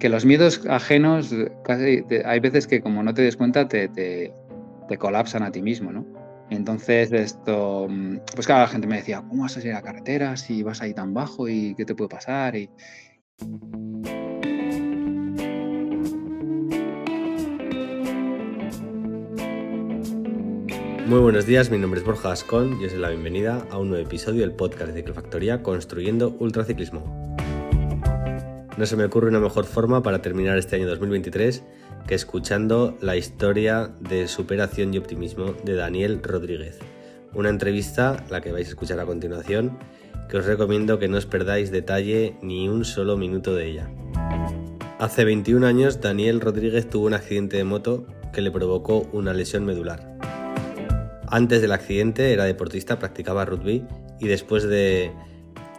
que los miedos ajenos, casi, hay veces que como no te des cuenta, te, te, te colapsan a ti mismo, ¿no? Entonces, esto, mm, pues claro, la gente me decía, ¿cómo vas a salir a la carretera si vas ahí tan bajo y qué te puede pasar? Muy buenos días, mi nombre es Borja Ascón y os doy la bienvenida a un nuevo episodio del podcast de Ciclofactoría Construyendo Ultraciclismo. No se me ocurre una mejor forma para terminar este año 2023 que escuchando la historia de superación y optimismo de Daniel Rodríguez. Una entrevista, la que vais a escuchar a continuación, que os recomiendo que no os perdáis detalle ni un solo minuto de ella. Hace 21 años Daniel Rodríguez tuvo un accidente de moto que le provocó una lesión medular. Antes del accidente era deportista, practicaba rugby y después de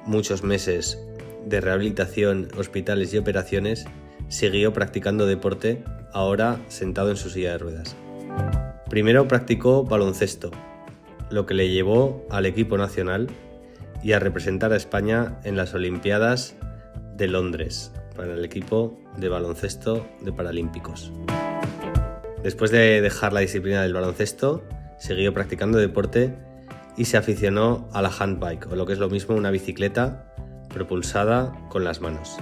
muchos meses de rehabilitación, hospitales y operaciones, siguió practicando deporte, ahora sentado en su silla de ruedas. Primero practicó baloncesto, lo que le llevó al equipo nacional y a representar a España en las Olimpiadas de Londres para el equipo de baloncesto de Paralímpicos. Después de dejar la disciplina del baloncesto, siguió practicando deporte y se aficionó a la handbike, o lo que es lo mismo una bicicleta propulsada con las manos.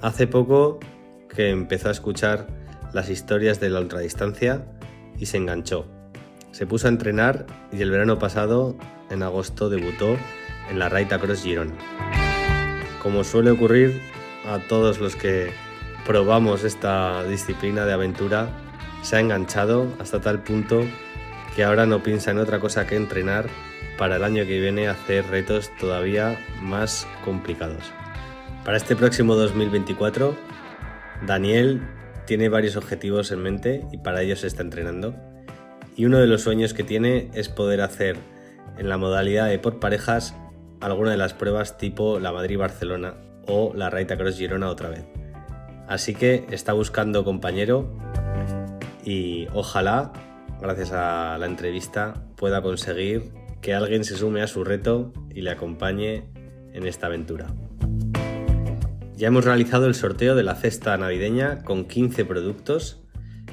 Hace poco que empezó a escuchar las historias de la ultradistancia y se enganchó. Se puso a entrenar y el verano pasado, en agosto, debutó en la Raita Cross Girona. Como suele ocurrir a todos los que probamos esta disciplina de aventura, se ha enganchado hasta tal punto que ahora no piensa en otra cosa que entrenar para el año que viene hacer retos todavía más complicados. Para este próximo 2024, Daniel tiene varios objetivos en mente y para ello se está entrenando. Y uno de los sueños que tiene es poder hacer en la modalidad de por parejas alguna de las pruebas tipo la Madrid-Barcelona o la Raita Cross Girona otra vez. Así que está buscando compañero y ojalá, gracias a la entrevista, pueda conseguir que alguien se sume a su reto y le acompañe en esta aventura. Ya hemos realizado el sorteo de la cesta navideña con 15 productos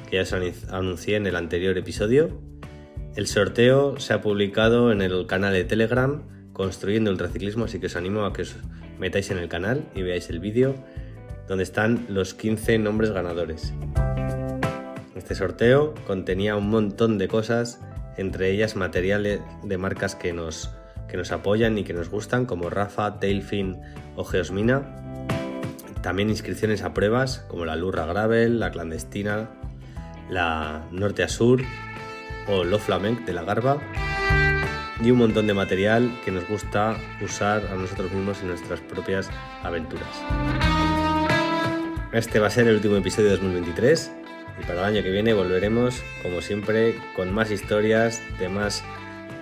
que ya os anuncié en el anterior episodio. El sorteo se ha publicado en el canal de Telegram Construyendo Ultraciclismo, así que os animo a que os metáis en el canal y veáis el vídeo donde están los 15 nombres ganadores. Este sorteo contenía un montón de cosas, entre ellas materiales de marcas que nos, que nos apoyan y que nos gustan, como Rafa, Tailfin o Geosmina. También inscripciones a pruebas como la Lurra Gravel, la Clandestina, la Norte a Sur o Lo Flamenc de la Garba. Y un montón de material que nos gusta usar a nosotros mismos en nuestras propias aventuras. Este va a ser el último episodio de 2023 y para el año que viene volveremos, como siempre, con más historias de más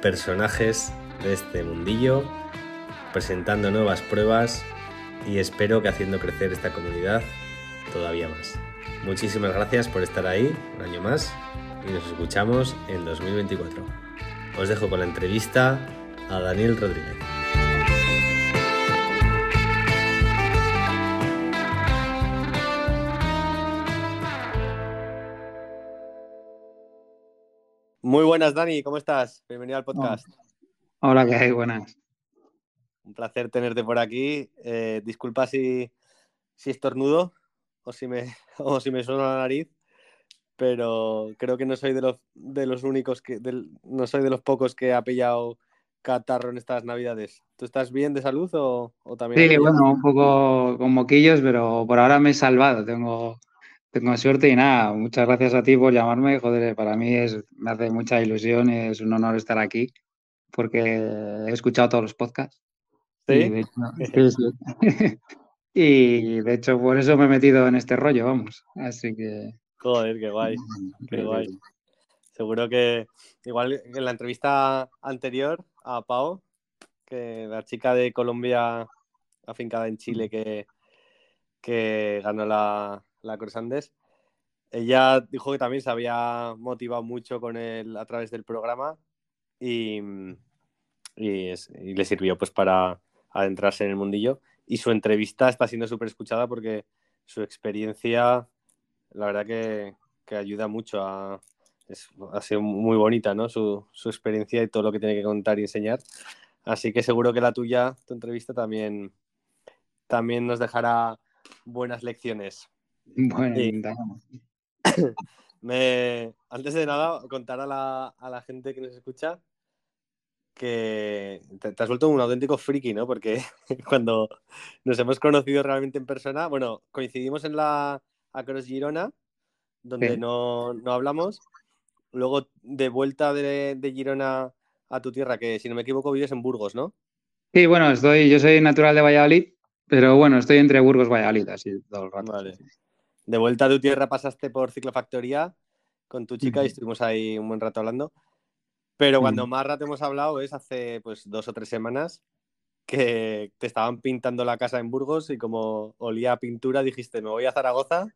personajes de este mundillo, presentando nuevas pruebas y espero que haciendo crecer esta comunidad todavía más. Muchísimas gracias por estar ahí un año más y nos escuchamos en 2024. Os dejo con la entrevista a Daniel Rodríguez. Muy buenas, Dani, ¿cómo estás? Bienvenido al podcast. Hola, ¿qué hay? Buenas. Un placer tenerte por aquí. Eh, disculpa si, si estornudo o si, me, o si me suena la nariz, pero creo que no soy de los, de los únicos que, no soy de los pocos que ha pillado catarro en estas navidades. ¿Tú estás bien de salud o, también? Sí, bueno, un poco con moquillos, pero por ahora me he salvado. Tengo, tengo suerte y nada, muchas gracias a ti por llamarme. Joder, para mí es, me hace mucha ilusión, es un honor estar aquí porque he escuchado todos los podcasts Y de, hecho, por eso me he metido en este rollo, vamos. Así que. Joder, qué guay. Qué guay. Seguro que, igual en la entrevista anterior a Pau, que la chica de Colombia afincada en Chile que, que ganó la, la Andes, ella dijo que también se había motivado mucho con él a través del programa y, y, le sirvió pues para, adentrarse en el mundillo. Y su entrevista está siendo súper escuchada porque su experiencia, la verdad que, ayuda mucho a... ha sido muy bonita, ¿no? Su, su, experiencia y todo lo que tiene que contar y enseñar. Así que seguro que la tuya, tu entrevista, también, también nos dejará buenas lecciones. Bueno, me, antes de nada, contar a la, a la gente que nos escucha que te, has vuelto un auténtico friki, ¿no? Porque cuando nos hemos conocido realmente en persona, bueno, coincidimos en la Across Girona, donde no, hablamos. Luego, de vuelta de, Girona a tu tierra, que si no me equivoco vives en Burgos, ¿no? Sí, bueno, estoy, yo soy natural de Valladolid, pero bueno, estoy entre Burgos y Valladolid, así todo el rato. Vale. De vuelta a tu tierra pasaste por Ciclofactoría con tu chica y estuvimos ahí un buen rato hablando. Pero cuando más rato hemos hablado es hace pues dos o tres semanas que te estaban pintando la casa en Burgos y como olía a pintura dijiste, me voy a Zaragoza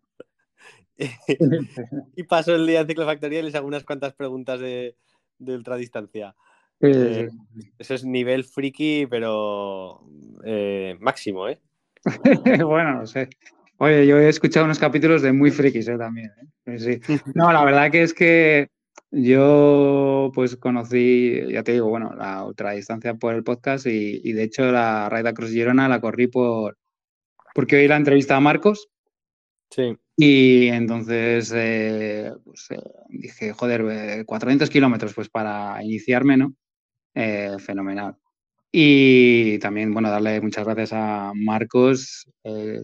y paso el día en ciclofactoría y les hago unas cuantas preguntas de, de ultradistancia. Eh, eso es nivel friki, pero eh, máximo, ¿eh? bueno, no sé. Oye, yo he escuchado unos capítulos de muy frikis ¿eh? también. ¿eh? No, la verdad que es que yo pues conocí, ya te digo, bueno, la ultradistancia por el podcast y, de hecho la Raida Cross Girona la corrí por porque oí la entrevista a Marcos. Sí. Y entonces eh, pues, eh, dije, joder, 400 kilómetros pues para iniciarme, ¿no? Fenomenal. Y también, bueno, darle muchas gracias a Marcos,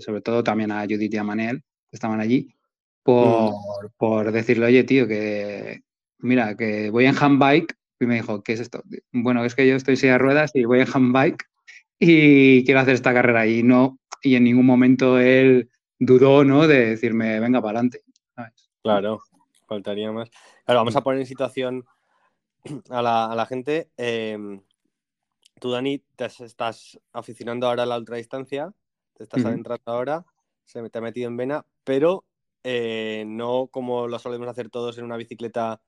sobre todo también a Judith y a Manel, que estaban allí, por, mm. por decirle, oye, tío, que, mira, que voy en handbike y me dijo, ¿qué es esto? Bueno, es que yo estoy silla de ruedas y voy en handbike y quiero hacer esta carrera y no, y en ningún momento él dudó, ¿no? De decirme, venga para adelante. Claro, faltaría más. Claro, vamos a poner en situación a la, gente. Em, tú, Dani, te estás aficionando ahora a la ultradistancia, te estás adentrando ahora, se te ha metido en vena, pero eh, no como lo solemos hacer todos en una bicicleta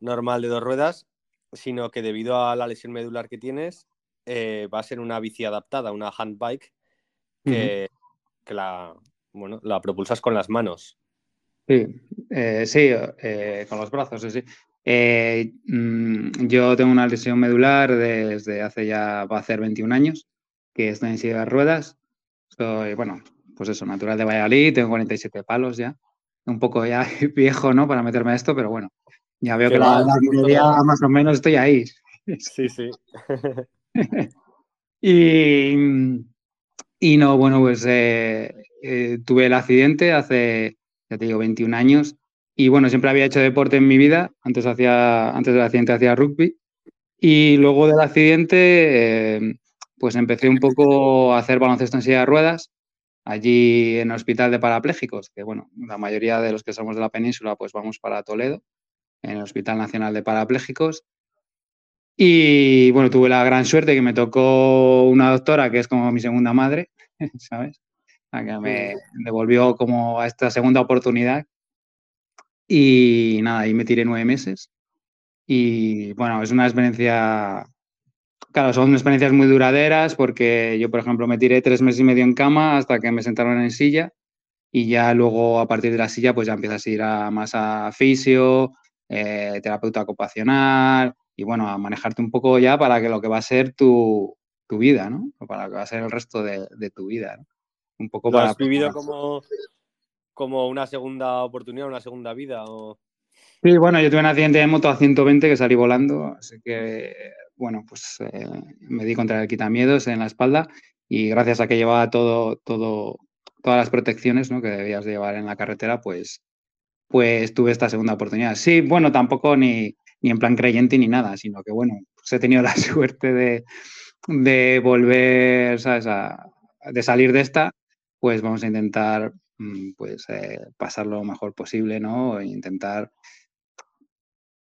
normal de dos ruedas, sino que debido a la lesión medular que tienes, eh, va a ser una bici adaptada, una handbike, que, que la, bueno, la propulsas con las manos. Sí, eh, sí, con los brazos, sí. Mm, yo tengo una lesión medular desde hace ya, va a ser 21 años, que estoy en silla de ruedas. Soy, bueno, pues eso, natural de Valladolid, tengo 47 palos ya. Un poco ya viejo, ¿no? Para meterme a esto, pero bueno, ya veo que la, la más o menos estoy ahí. Sí, sí. y, y, no, bueno, pues eh, eh, tuve el accidente hace, ya te digo, 21 años. Y bueno, siempre había hecho deporte en mi vida. Antes, hacía, antes del accidente hacía rugby. Y luego del accidente, eh, pues empecé un poco a hacer baloncesto en silla de ruedas allí en el hospital de parapléjicos, que bueno, la mayoría de los que somos de la península pues vamos para Toledo en el Hospital Nacional de Parapléjicos. Y bueno, tuve la gran suerte que me tocó una doctora que es como mi segunda madre, ¿sabes? La que me devolvió como a esta segunda oportunidad. Y nada, ahí me tiré nueve meses. Y bueno, es una experiencia, claro, son experiencias muy duraderas porque yo, por ejemplo, me tiré tres meses y medio en cama hasta que me sentaron en silla y ya luego a partir de la silla pues ya empiezas a ir a, más a fisio, eh, terapeuta ocupacional y bueno, a manejarte un poco ya para que lo que va a ser tu, vida, ¿no? Para lo que va a ser el resto de, tu vida, ¿no? Un poco ¿Lo has vivido como, como una segunda oportunidad, una segunda vida? O... Sí, bueno, yo tuve un accidente de moto a 120 que salí volando, así que, bueno, pues eh, me di contra el quitamiedos en la espalda y gracias a que llevaba todo, todo, todas las protecciones ¿no? que debías llevar en la carretera, pues pues tuve esta segunda oportunidad. Sí, bueno, tampoco ni, ni en plan creyente ni nada, sino que bueno, pues he tenido la suerte de, de volver, de salir de esta, pues vamos a intentar pues eh, pasar lo mejor posible, ¿no? E intentar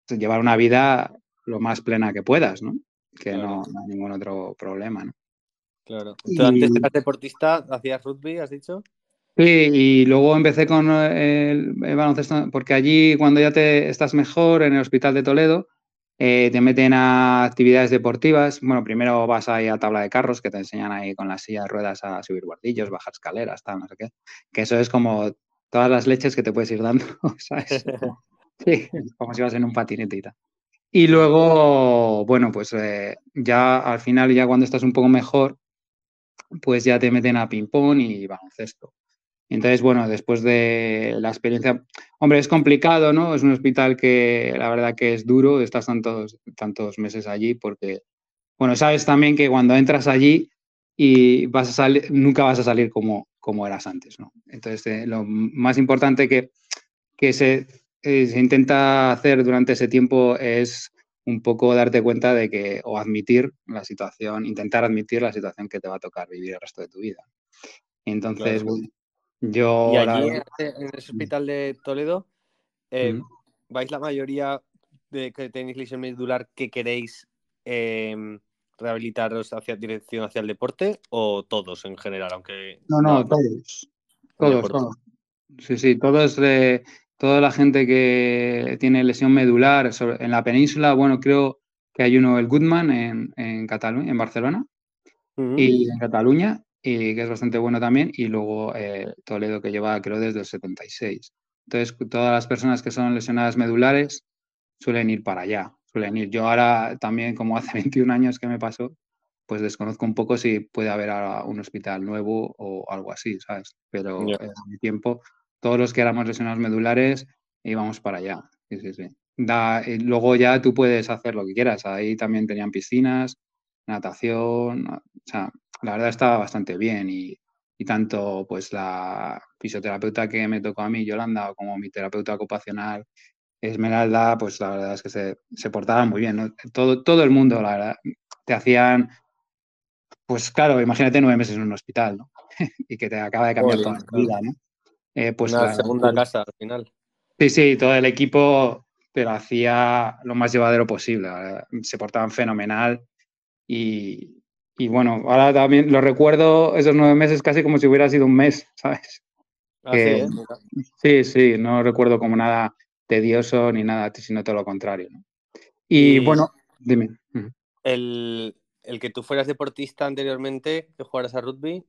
llevar una vida lo más plena que puedas, ¿no? Que no, hay ningún otro problema, ¿no? Claro. ¿Tú antes eras deportista, hacías rugby, has dicho? Sí, y luego empecé con el, baloncesto, porque allí cuando ya te estás mejor en el hospital de Toledo, eh, te meten a actividades deportivas. Bueno, primero vas ahí a tabla de carros que te enseñan ahí con las sillas de ruedas a subir guardillos, bajar escaleras, tal, no sé qué. Que eso es como todas las leches que te puedes ir dando, ¿sabes? Sí, como si vas en un patinete y tal. Y luego, bueno, pues eh, ya al final, ya cuando estás un poco mejor, pues ya te meten a ping-pong y baloncesto. Entonces, bueno, después de la experiencia, hombre, es complicado, ¿no? Es un hospital que la verdad que es duro, estás tantos, tantos meses allí porque, bueno, sabes también que cuando entras allí y vas a salir, nunca vas a salir como, como eras antes, ¿no? Entonces, eh, lo más importante que, que se, eh, se intenta hacer durante ese tiempo es un poco darte cuenta de que, o admitir la situación, intentar admitir la situación que te va a tocar vivir el resto de tu vida. Entonces, yo... Y allí, en el hospital de Toledo, eh, ¿vais la mayoría de que tenéis lesión medular que queréis em, rehabilitaros hacia dirección hacia el deporte o todos en general? aunque No, no, todos. Todos, todos. Sí, sí, todos de toda la gente que tiene lesión medular en la península, bueno, creo que hay uno, el Goodman, en, en Cataluña, en Barcelona, y en Cataluña, y que es bastante bueno también, y luego eh, Toledo, que lleva, creo, desde el 76. Entonces, todas las personas que son lesionadas medulares suelen ir para allá, suelen ir. Yo ahora también, como hace 21 años que me pasó, pues desconozco un poco si puede haber ahora un hospital nuevo o algo así, ¿sabes? Pero en mi tiempo todos los que éramos lesionados medulares íbamos para allá. Sí, sí, sí. luego ya tú puedes hacer lo que quieras. Ahí también tenían piscinas, natación. O sea, la verdad estaba bastante bien y, tanto pues la fisioterapeuta que me tocó a mí, Yolanda, como mi terapeuta ocupacional, Esmeralda, pues la verdad es que se, se portaban muy bien. Todo, todo el mundo, la verdad, te hacían, pues claro, imagínate nueve meses en un hospital, ¿no? y que te acaba de cambiar toda la vida, ¿no? Eh, pues Una segunda casa al final. Sí, sí, todo el equipo pero hacía lo más llevadero posible. Se portaban fenomenal y, bueno, ahora también lo recuerdo esos nueve meses casi como si hubiera sido un mes, ¿sabes? Ah, ¿eh? sí, sí, no recuerdo como nada tedioso ni nada, sino todo lo contrario. Y, bueno, dime. El, que tú fueras deportista anteriormente, que jugaras a rugby,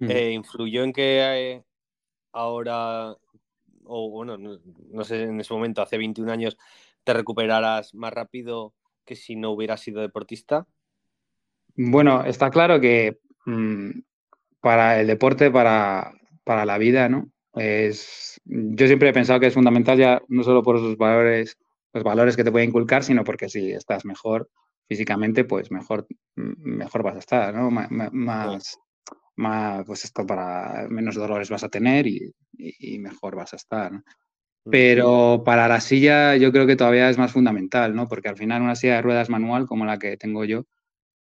eh, ¿influyó en que ahora, o bueno, no, sé, en ese momento, hace 21 años, te recuperarás más rápido que si no hubieras sido deportista? Bueno, está claro que mm, para el deporte, para, la vida, ¿no? Es, yo siempre he pensado que es fundamental ya no solo por sus valores, los valores que te puede inculcar, sino porque si estás mejor físicamente, pues mejor, mejor vas a estar, ¿no? más, más, pues esto para menos dolores vas a tener y, mejor vas a estar. Pero para la silla yo creo que todavía es más fundamental, ¿no? Porque al final una silla de ruedas manual como la que tengo yo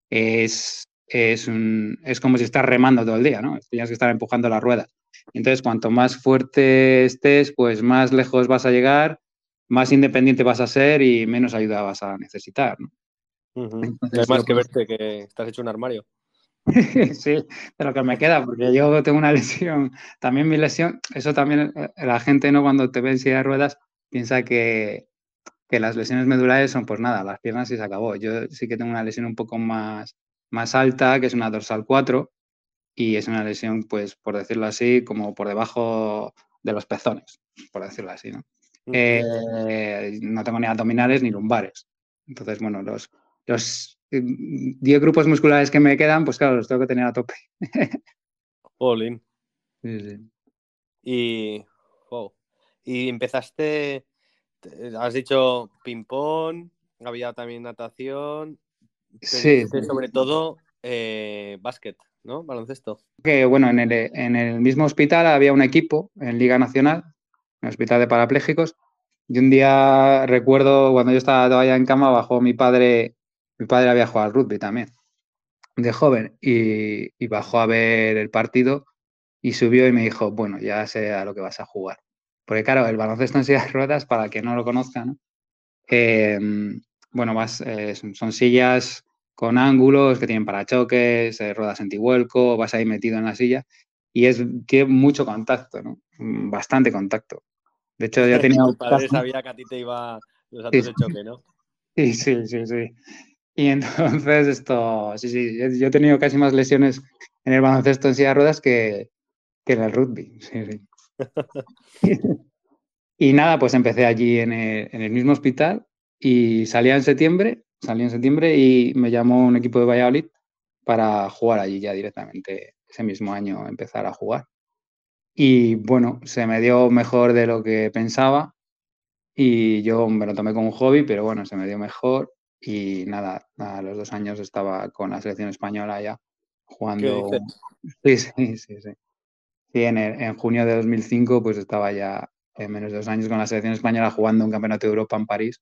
es, es, un, es como si estás remando todo el día, ¿no? Tienes que estar empujando las ruedas. Entonces, cuanto más fuerte estés, pues más lejos vas a llegar, más independiente vas a ser y menos ayuda vas a necesitar, ¿no? más que verte que estás hecho un armario. sí, de lo que me queda, porque yo tengo una lesión. También mi lesión, eso también eh, la gente no cuando te ve en silla de ruedas piensa que, las lesiones medulares son pues nada, las piernas y se acabó. Yo sí que tengo una lesión un poco más, más alta, que es una dorsal 4, y es una lesión, pues por decirlo así, como por debajo de los pezones, por decirlo así, ¿no? Eh, no tengo ni abdominales ni lumbares. Entonces, bueno, los, los 10 grupos musculares que me quedan, pues claro, los tengo que tener a tope. All Y, y empezaste, has dicho ping-pong, había también natación. Sí. Sobre todo eh, básquet, ¿no? Baloncesto. Que bueno, en el, en el mismo hospital había un equipo en Liga Nacional, en el hospital de parapléjicos. Y un día recuerdo cuando yo estaba todavía en cama, bajó mi padre mi padre había jugado al rugby también, de joven, y, bajó a ver el partido y subió y me dijo, bueno, ya sé a lo que vas a jugar. Porque claro, el baloncesto en sillas de ruedas, para que no lo conozcan, em, bueno, eh, son sillas con ángulos que tienen parachoques, eh, ruedas antivuelco, vas ahí metido en la silla y es tiene mucho contacto, ¿no? Mm, bastante contacto. De hecho, ya tenía... Tu padre sabía que a ti te iba los de choque, ¿no? Sí, sí, sí, sí. Y entonces esto, sí, sí, yo he tenido casi más lesiones en el baloncesto en silla de ruedas que, que en el rugby. Sí, sí. Y nada, pues empecé allí en el, en el, mismo hospital y salía en septiembre, salí en septiembre y me llamó un equipo de Valladolid para jugar allí ya directamente ese mismo año, empezar a jugar. Y bueno, se me dio mejor de lo que pensaba y yo me lo tomé como un hobby, pero bueno, se me dio mejor y nada, a los dos años estaba con la selección española ya jugando. Sí, sí, sí, sí. Sí, en, en, junio de 2005 pues estaba ya en menos de dos años con la selección española jugando un campeonato de Europa en París.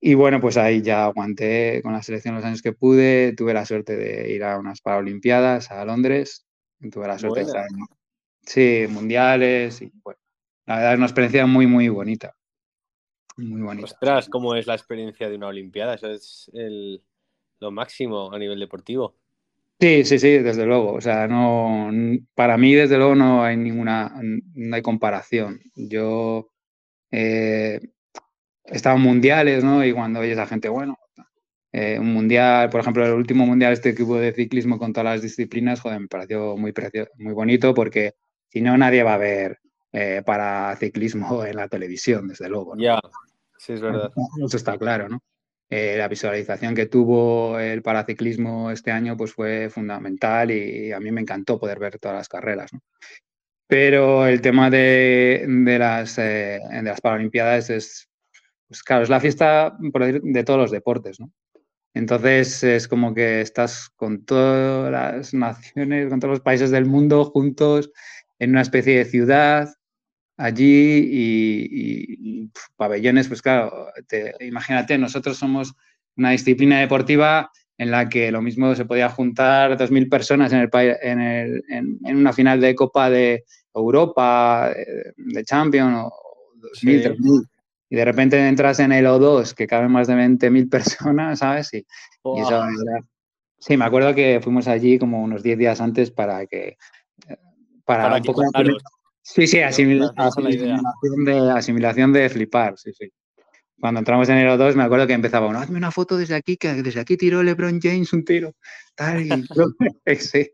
Y bueno, pues ahí ya aguanté con la selección los años que pude. Tuve la suerte de ir a unas Paralimpiadas a Londres. Tuve la suerte Buena. de estar en, sí, mundiales. Y bueno, la verdad es una experiencia muy, muy bonita. Muy bonita. Ostras, ¿cómo es la experiencia de una Olimpiada? Eso es el, lo máximo a nivel deportivo. Sí, sí, sí, desde luego. O sea, no, para mí, desde luego, no hay ninguna, no hay comparación. Yo eh, he estado en mundiales, ¿no? Y cuando oyes a gente, bueno, eh, un mundial, por ejemplo, el último mundial, este equipo de ciclismo con todas las disciplinas, joder, me pareció muy, precio, muy bonito porque si no, nadie va a ver eh, para ciclismo en la televisión, desde luego. ¿no? Ya, sí, es verdad. Eso está claro, ¿no? Eh, la visualización que tuvo el paraciclismo este año pues fue fundamental y a mí me encantó poder ver todas las carreras. Pero el tema de, de las, eh, de las Paralimpiadas es, pues claro, es la fiesta de todos los deportes. Entonces es como que estás con todas las naciones, con todos los países del mundo juntos en una especie de ciudad allí y, pabellones, pues claro, te, imagínate, nosotros somos una disciplina deportiva en la que lo mismo se podía juntar 2.000 personas en, el, en, el, en, en, una final de Copa de Europa, de, de Champions, o 2.000, sí. 3.000. Y de repente entras en el O2, que caben más de 20.000 personas, ¿sabes? Y, wow. y eso era... Sí, me acuerdo que fuimos allí como unos 10 días antes para que... Para, para un poco... Sí, sí, asimil asimilación, de, asimilación de flipar, sí, sí. Cuando entramos en el 2 me acuerdo que empezaba uno, hazme una foto desde aquí, que desde aquí tiró LeBron James un tiro. Tal, y... sí.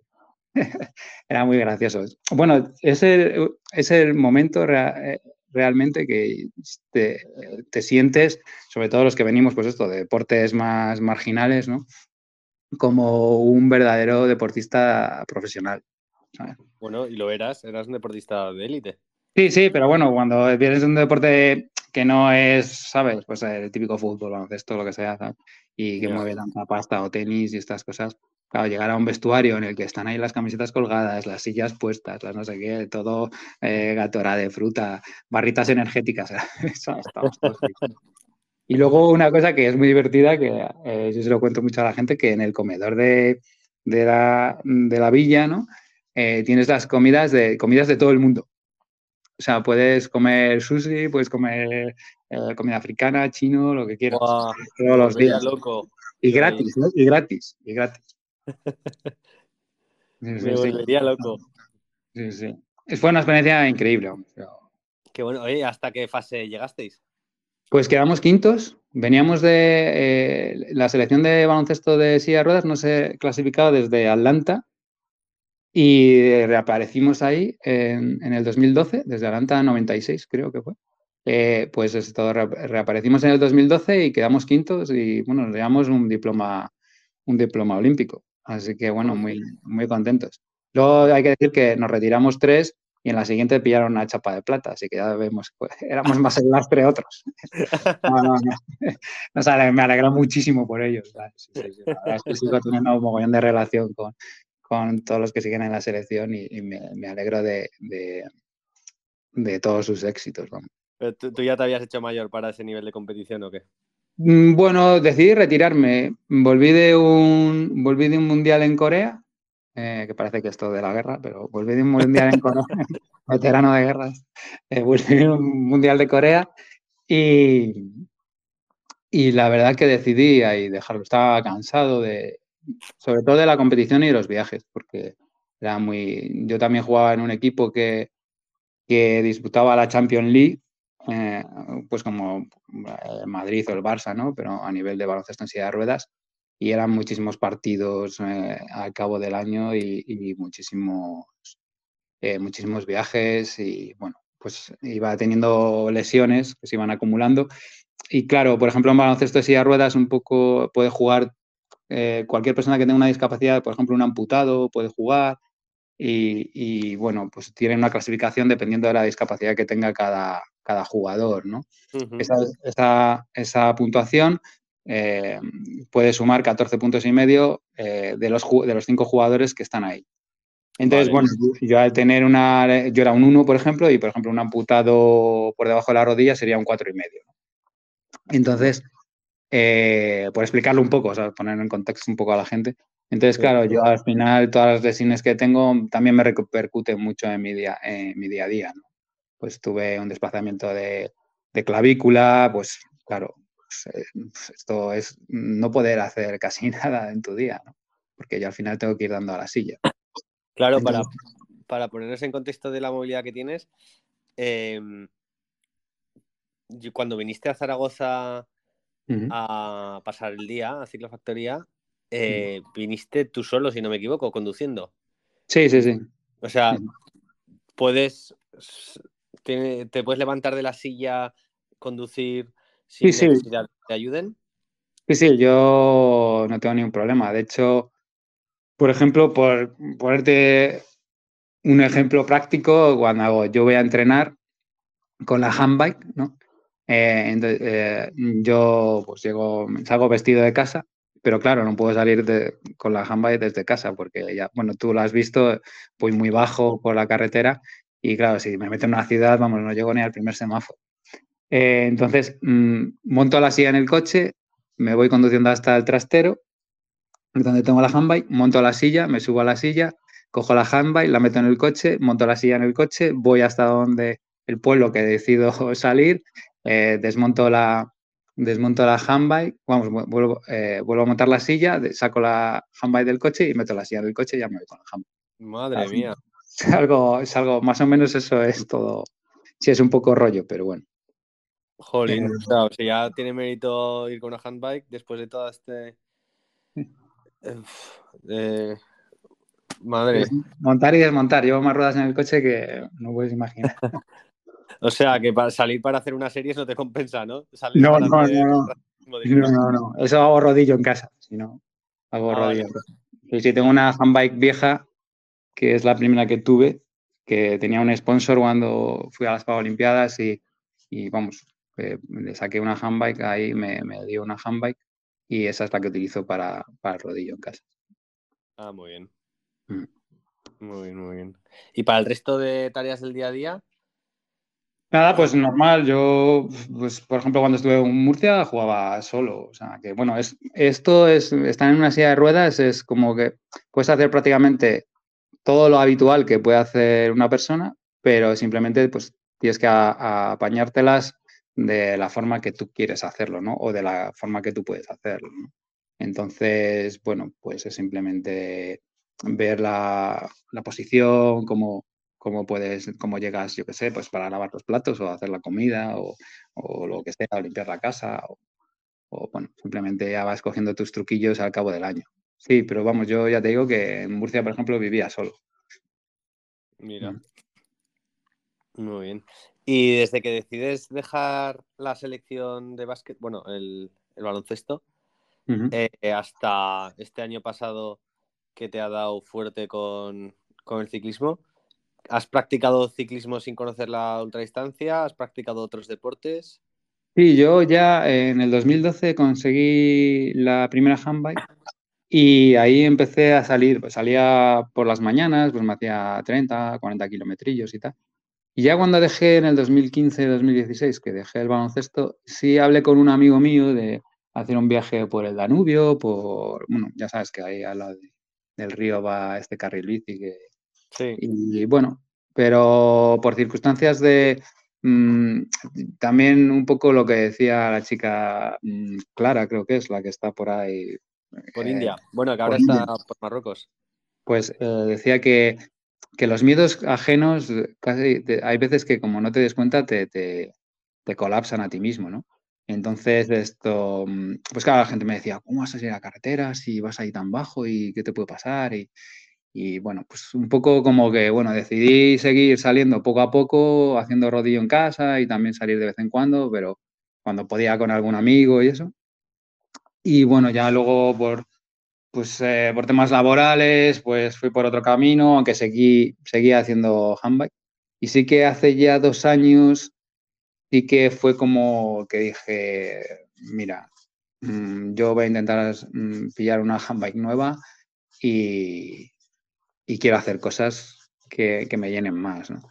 Era muy gracioso. Bueno, es el, es el momento rea, realmente que te, te, sientes, sobre todo los que venimos, pues esto, de deportes más marginales, ¿no? Como un verdadero deportista profesional. ¿sabes? Bueno, y lo eras, eras un deportista de élite. Sí, sí, pero bueno, cuando vienes de un deporte que no es, ¿sabes? Pues el típico fútbol, baloncesto, lo que sea, ¿sabes? Y que yeah. mueve tanta pasta o tenis y estas cosas. Claro, llegar a un vestuario en el que están ahí las camisetas colgadas, las sillas puestas, las no sé qué, todo eh, gatora de fruta, barritas energéticas. Y luego una cosa que es muy divertida, que eh, yo se lo cuento mucho a la gente, que en el comedor de, de, la, de la villa, ¿no? Eh, tienes las comidas de, comidas de todo el mundo. O sea, puedes comer sushi, puedes comer eh, comida africana, chino, lo que quieras. Wow, todos los días. Loco. Y gratis, ¿no? Y gratis, y gratis. Sí, sí, Me volvería sí. loco. Sí, sí. Fue una experiencia increíble. Pero... Qué bueno. Oye, ¿hasta qué fase llegasteis? Pues quedamos quintos. Veníamos de eh, la selección de baloncesto de silla de ruedas, no se clasificaba desde Atlanta, y reaparecimos ahí en, en, el 2012, desde Atlanta 96 creo que fue. Eh, pues esto, reaparecimos en el 2012 y quedamos quintos y bueno, nos llevamos un diploma, un diploma olímpico. Así que bueno, muy, muy contentos. Luego hay que decir que nos retiramos tres y en la siguiente pillaron una chapa de plata, así que ya vemos, pues, éramos más el lastre otros. No, no, no. O sea, me alegró muchísimo por ellos. Sí, sí, sí. La verdad es que sigo teniendo un mogollón de relación con, con todos los que siguen en la selección y, y me, me, alegro de, de, de, todos sus éxitos. ¿no? ¿Pero tú, ¿Tú, ya te habías hecho mayor para ese nivel de competición o qué? Mm, bueno, decidí retirarme. Volví de un, volví de un mundial en Corea, eh, que parece que es todo de la guerra, pero volví de un mundial en Corea, veterano de guerras. Eh, volví de un mundial de Corea y, y la verdad que decidí ahí dejarlo. Estaba cansado de, sobre todo de la competición y los viajes, porque era muy. Yo también jugaba en un equipo que, que disputaba la Champions League eh, pues como Madrid o el Barça, ¿no? Pero a nivel de baloncesto en silla de ruedas. Y eran muchísimos partidos al cabo del año y, muchísimos, muchísimos viajes y bueno, pues iba teniendo lesiones que se iban acumulando. Y claro, por ejemplo, en baloncesto de silla de ruedas un poco puede jugar eh, cualquier persona que tenga una discapacidad, por ejemplo, un amputado puede jugar y, bueno, pues tiene una clasificación dependiendo de la discapacidad que tenga cada, cada jugador, ¿no? esa, esa, puntuación eh, puede sumar 14 puntos y medio eh, de, los, de los cinco jugadores que están ahí. Entonces, bueno, yo al tener una, yo era un 1, por ejemplo, y por ejemplo un amputado por debajo de la rodilla sería un 4 y medio. Entonces, eh, por explicarlo un poco, o sea, poner en contexto un poco a la gente. Entonces, claro, yo al final todas las lesiones que tengo también me repercuten mucho en mi día, en mi día a día, ¿no? Pues tuve un desplazamiento de, clavícula, pues claro, pues, eh, esto es no poder hacer casi nada en tu día, ¿no? Porque yo al final tengo que ir dando a la silla. Claro, para, para ponernos en contexto de la movilidad que tienes, em, cuando viniste a Zaragoza a pasar el día a Ciclofactoría, eh, viniste tú solo, si no me equivoco, conduciendo. Sí, sí, sí. O sea, puedes, te, puedes levantar de la silla, conducir sin necesidad de que te ayuden. Sí, sí, yo no tengo ningún problema. De hecho, por ejemplo, por ponerte un ejemplo práctico, cuando hago, yo voy a entrenar con la handbike, ¿no? Eh, entonces, eh, yo pues llego, salgo vestido de casa, pero claro, no puedo salir con la handbike desde casa porque ya, bueno, tú lo has visto, voy muy bajo por la carretera y claro, si me meto en una ciudad, vamos, no llego ni al primer semáforo. Eh, entonces, mm, monto la silla en el coche, me voy conduciendo hasta el trastero donde tengo la handbike, monto la silla, me subo a la silla, cojo la handbike, la meto en el coche, monto la silla en el coche, voy hasta donde el pueblo que decido salir, eh, desmonto la desmonto la handbike, vamos, vuelvo, eh, vuelvo, a montar la silla, saco la handbike del coche y meto la silla del coche y ya me voy con la handbike. Madre mía. Es algo, es algo, más o menos eso es todo. Sí, es un poco rollo, pero bueno. Jolín, eh, o sea, ya tiene mérito ir con una handbike después de todo este eh, madre. Montar y desmontar. Llevo más ruedas en el coche que no puedes imaginar. o sea, que para salir para hacer una serie no te compensa, ¿no? no, no, no, no. No, Eso hago rodillo en casa. Si no, hago ah, rodillo. Si tengo una handbike vieja, que es la primera que tuve, que tenía un sponsor cuando fui a las Paralimpiadas y, y vamos, eh, le saqué una handbike, ahí me, me dio una handbike y esa es la que utilizo para, el rodillo en casa. Ah, muy bien. Mm. Muy bien, muy bien. ¿Y para el resto de tareas del día a día? Nada, pues normal. Yo, pues, por ejemplo, cuando estuve en Murcia jugaba solo. O sea, que bueno, es, esto es, estar en una silla de ruedas es como que puedes hacer prácticamente todo lo habitual que puede hacer una persona, pero simplemente pues tienes que apañártelas de la forma que tú quieres hacerlo, ¿no? O de la forma que tú puedes hacerlo. Entonces, bueno, pues es simplemente ver la, posición, cómo, cómo, puedes, cómo llegas, yo qué sé, pues para lavar los platos o hacer la comida o, lo que sea, o limpiar la casa o, bueno, simplemente ya vas cogiendo tus truquillos al cabo del año. Sí, pero vamos, yo ya te digo que en Murcia, por ejemplo, vivía solo. Mira. Mm. Muy bien. Y desde que decides dejar la selección de básquet, bueno, el, baloncesto, eh, hasta este año pasado que te ha dado fuerte con, el ciclismo, ¿has practicado ciclismo sin conocer la ultradistancia? ¿Has practicado otros deportes? Sí, yo ya en el 2012 conseguí la primera handbike y ahí empecé a salir, pues salía por las mañanas, pues me hacía 30, 40 kilometrillos y tal. Y ya cuando dejé en el 2015-2016, que dejé el baloncesto, sí hablé con un amigo mío de hacer un viaje por el Danubio, por, bueno, ya sabes que ahí al lado del río va este carril bici. Que, sí. Y bueno, pero por circunstancias de, mm, también un poco lo que decía la chica mm, Clara, creo que es la que está por ahí. Por India. Bueno, que ahora está por Marruecos. Pues eh, decía que que los miedos ajenos, casi hay veces que como no te des cuenta, te, te colapsan a ti mismo, ¿no? Entonces, esto, mm, pues claro, la gente me decía, ¿cómo vas a salir a la carretera si vas ahí tan bajo y qué te puede pasar? Y, y bueno, pues un poco como que, bueno, decidí seguir saliendo poco a poco, haciendo rodillo en casa y también salir de vez en cuando, pero cuando podía con algún amigo y eso. Y bueno, ya luego por, pues, eh, por temas laborales, pues fui por otro camino, aunque seguí, seguía haciendo handbike. Y sí que hace ya dos años, sí que fue como que dije, mira, mm, yo voy a intentar mm, pillar una handbike nueva y, y quiero hacer cosas que, que me llenen más. ¿no?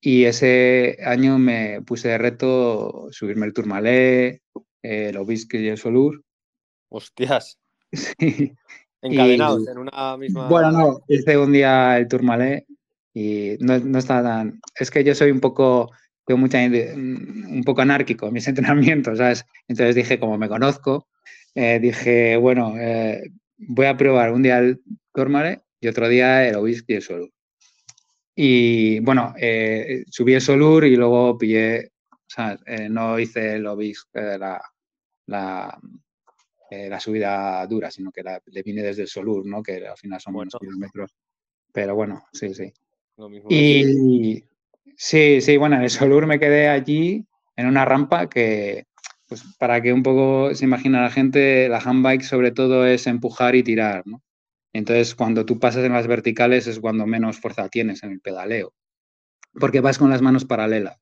Y ese año me puse de reto subirme el Tourmalet, el Obisque y el Solur. Hostias. Sí. Encadenados en una misma. Bueno, no, hice un día el Tourmalet y no, no está tan. Es que yo soy un poco. Tengo mucha, un poco anárquico en mis entrenamientos, ¿sabes? Entonces dije, como me conozco, eh, dije, bueno, eh, voy a probar un día el Tourmalet y otro día el Obisque y el Solur. Y bueno, eh, subí el Solur y luego pillé, ¿sabes? Eh, no hice el Obisque, la, la, eh, la subida dura, sino que la, le vine desde el Solur, ¿no? Que al final son Bueno. unos kilómetros. Pero bueno, sí, sí. Lo mismo. Y sí, sí, bueno, en el Solur me quedé allí en una rampa que, pues para que un poco se imagine la gente, la handbike sobre todo es empujar y tirar, ¿no? Entonces, cuando tú pasas en las verticales es cuando menos fuerza tienes en el pedaleo, porque vas con las manos paralelas.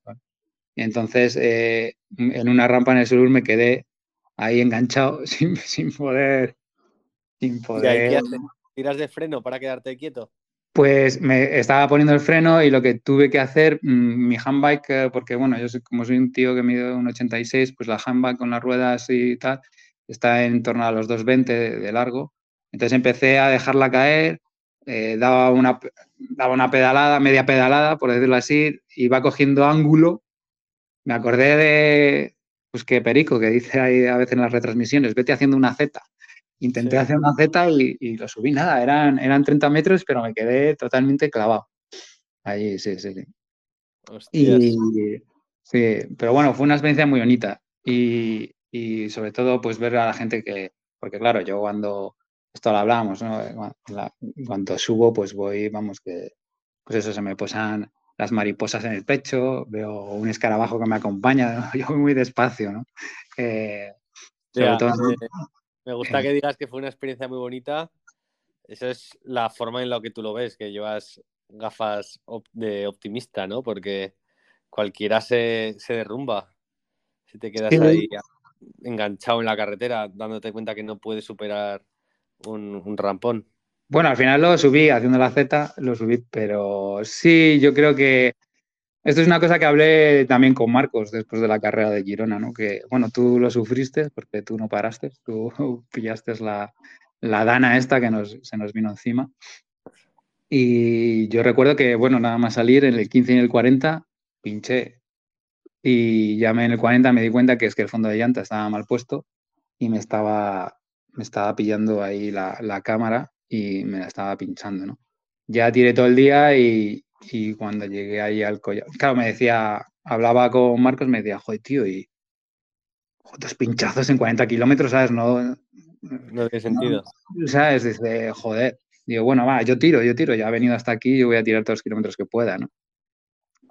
Entonces, eh, en una rampa en el Solur me quedé ahí enganchado sin, sin poder, sin ¿Y ahí poder. haces? ¿Tiras de freno para quedarte quieto? Pues me estaba poniendo el freno y lo que tuve que hacer, mm, mi handbike, eh, porque bueno, yo soy, como soy un tío que mide un 86, pues la handbike con las ruedas y tal, está en torno a los 220 de, de largo. Entonces empecé a dejarla caer, eh, daba, una, daba una pedalada, media pedalada, por decirlo así, iba cogiendo ángulo. Me acordé de, pues que Perico, que dice ahí a veces en las retransmisiones, vete haciendo una Z. Intenté Sí. hacer una Z y, y lo subí nada, eran, eran 30 metros, pero me quedé totalmente clavado. Allí, sí, sí, sí. Hostias. Y sí, pero bueno, fue una experiencia muy bonita. Y, y sobre todo, pues ver a la gente que, porque claro, yo cuando, esto lo hablábamos, ¿no? Cuando, la- cuando subo, pues voy, vamos, que, pues eso, se me posan las mariposas en el pecho, veo un escarabajo que me acompaña, yo voy muy despacio, ¿no? Eh, sobre Ya, todo, eh, me gusta eh, que digas que fue una experiencia muy bonita. Esa es la forma en la que tú lo ves, que llevas gafas op- de optimista, ¿no? Porque cualquiera se, se derrumba si te quedas Sí. ahí enganchado en la carretera, dándote cuenta que no puedes superar un, rampón. Bueno, al final lo subí haciendo la Z, lo subí, pero sí, yo creo que esto es una cosa que hablé también con Marcos después de la carrera de Girona, ¿no? Que, bueno, tú lo sufriste porque tú no paraste, tú pillaste la, la dana esta que nos, se nos vino encima. Y yo recuerdo que, bueno, nada más salir en el 15 y en el 40, pinché. Y ya me- en el 40 me di cuenta que es que el fondo de llanta estaba mal puesto y me estaba, me estaba pillando ahí la, la cámara y me la estaba pinchando, ¿no? Ya tiré todo el día y, y cuando llegué ahí al collado, claro, me decía, hablaba con Marcos, me decía, joder, tío, y dos pinchazos en 40 kilómetros, ¿sabes? No, No tiene sentido. ¿sabes? Dice, joder. Digo, bueno, va, yo tiro, yo tiro, ya he venido hasta aquí, yo voy a tirar todos los kilómetros que pueda, ¿no?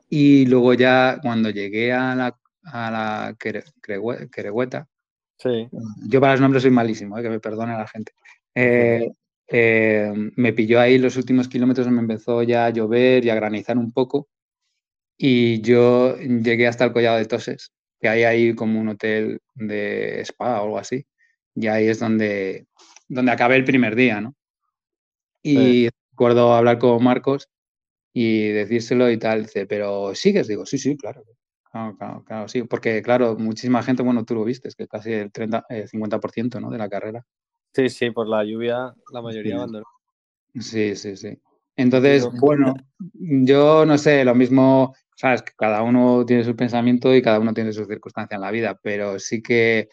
Y luego ya cuando llegué a la, a la Quere- Queregüe- Queregüeta, Sí. yo para los nombres soy malísimo, eh, que me perdone la gente. Eh, eh, me pilló ahí los últimos kilómetros, me empezó ya a llover y a granizar un poco. Y yo llegué hasta el Collado de Toses, que hay ahí como un hotel de spa o algo así. Y ahí es donde, donde acabé el primer día, ¿no? Y recuerdo hablar con Marcos y decírselo y tal. Dice, pero sigues, digo, sí, sí, claro. Claro, claro, claro, sí, porque claro, muchísima gente, bueno, tú lo viste, es que casi el 30, eh, 50% ¿no? de la carrera. Sí, sí, por la lluvia la mayoría Sí. abandonó. Sí, sí, sí. Entonces, Pero- bueno, yo no sé, lo mismo, sabes, que cada uno tiene su pensamiento y cada uno tiene su circunstancia en la vida, pero sí que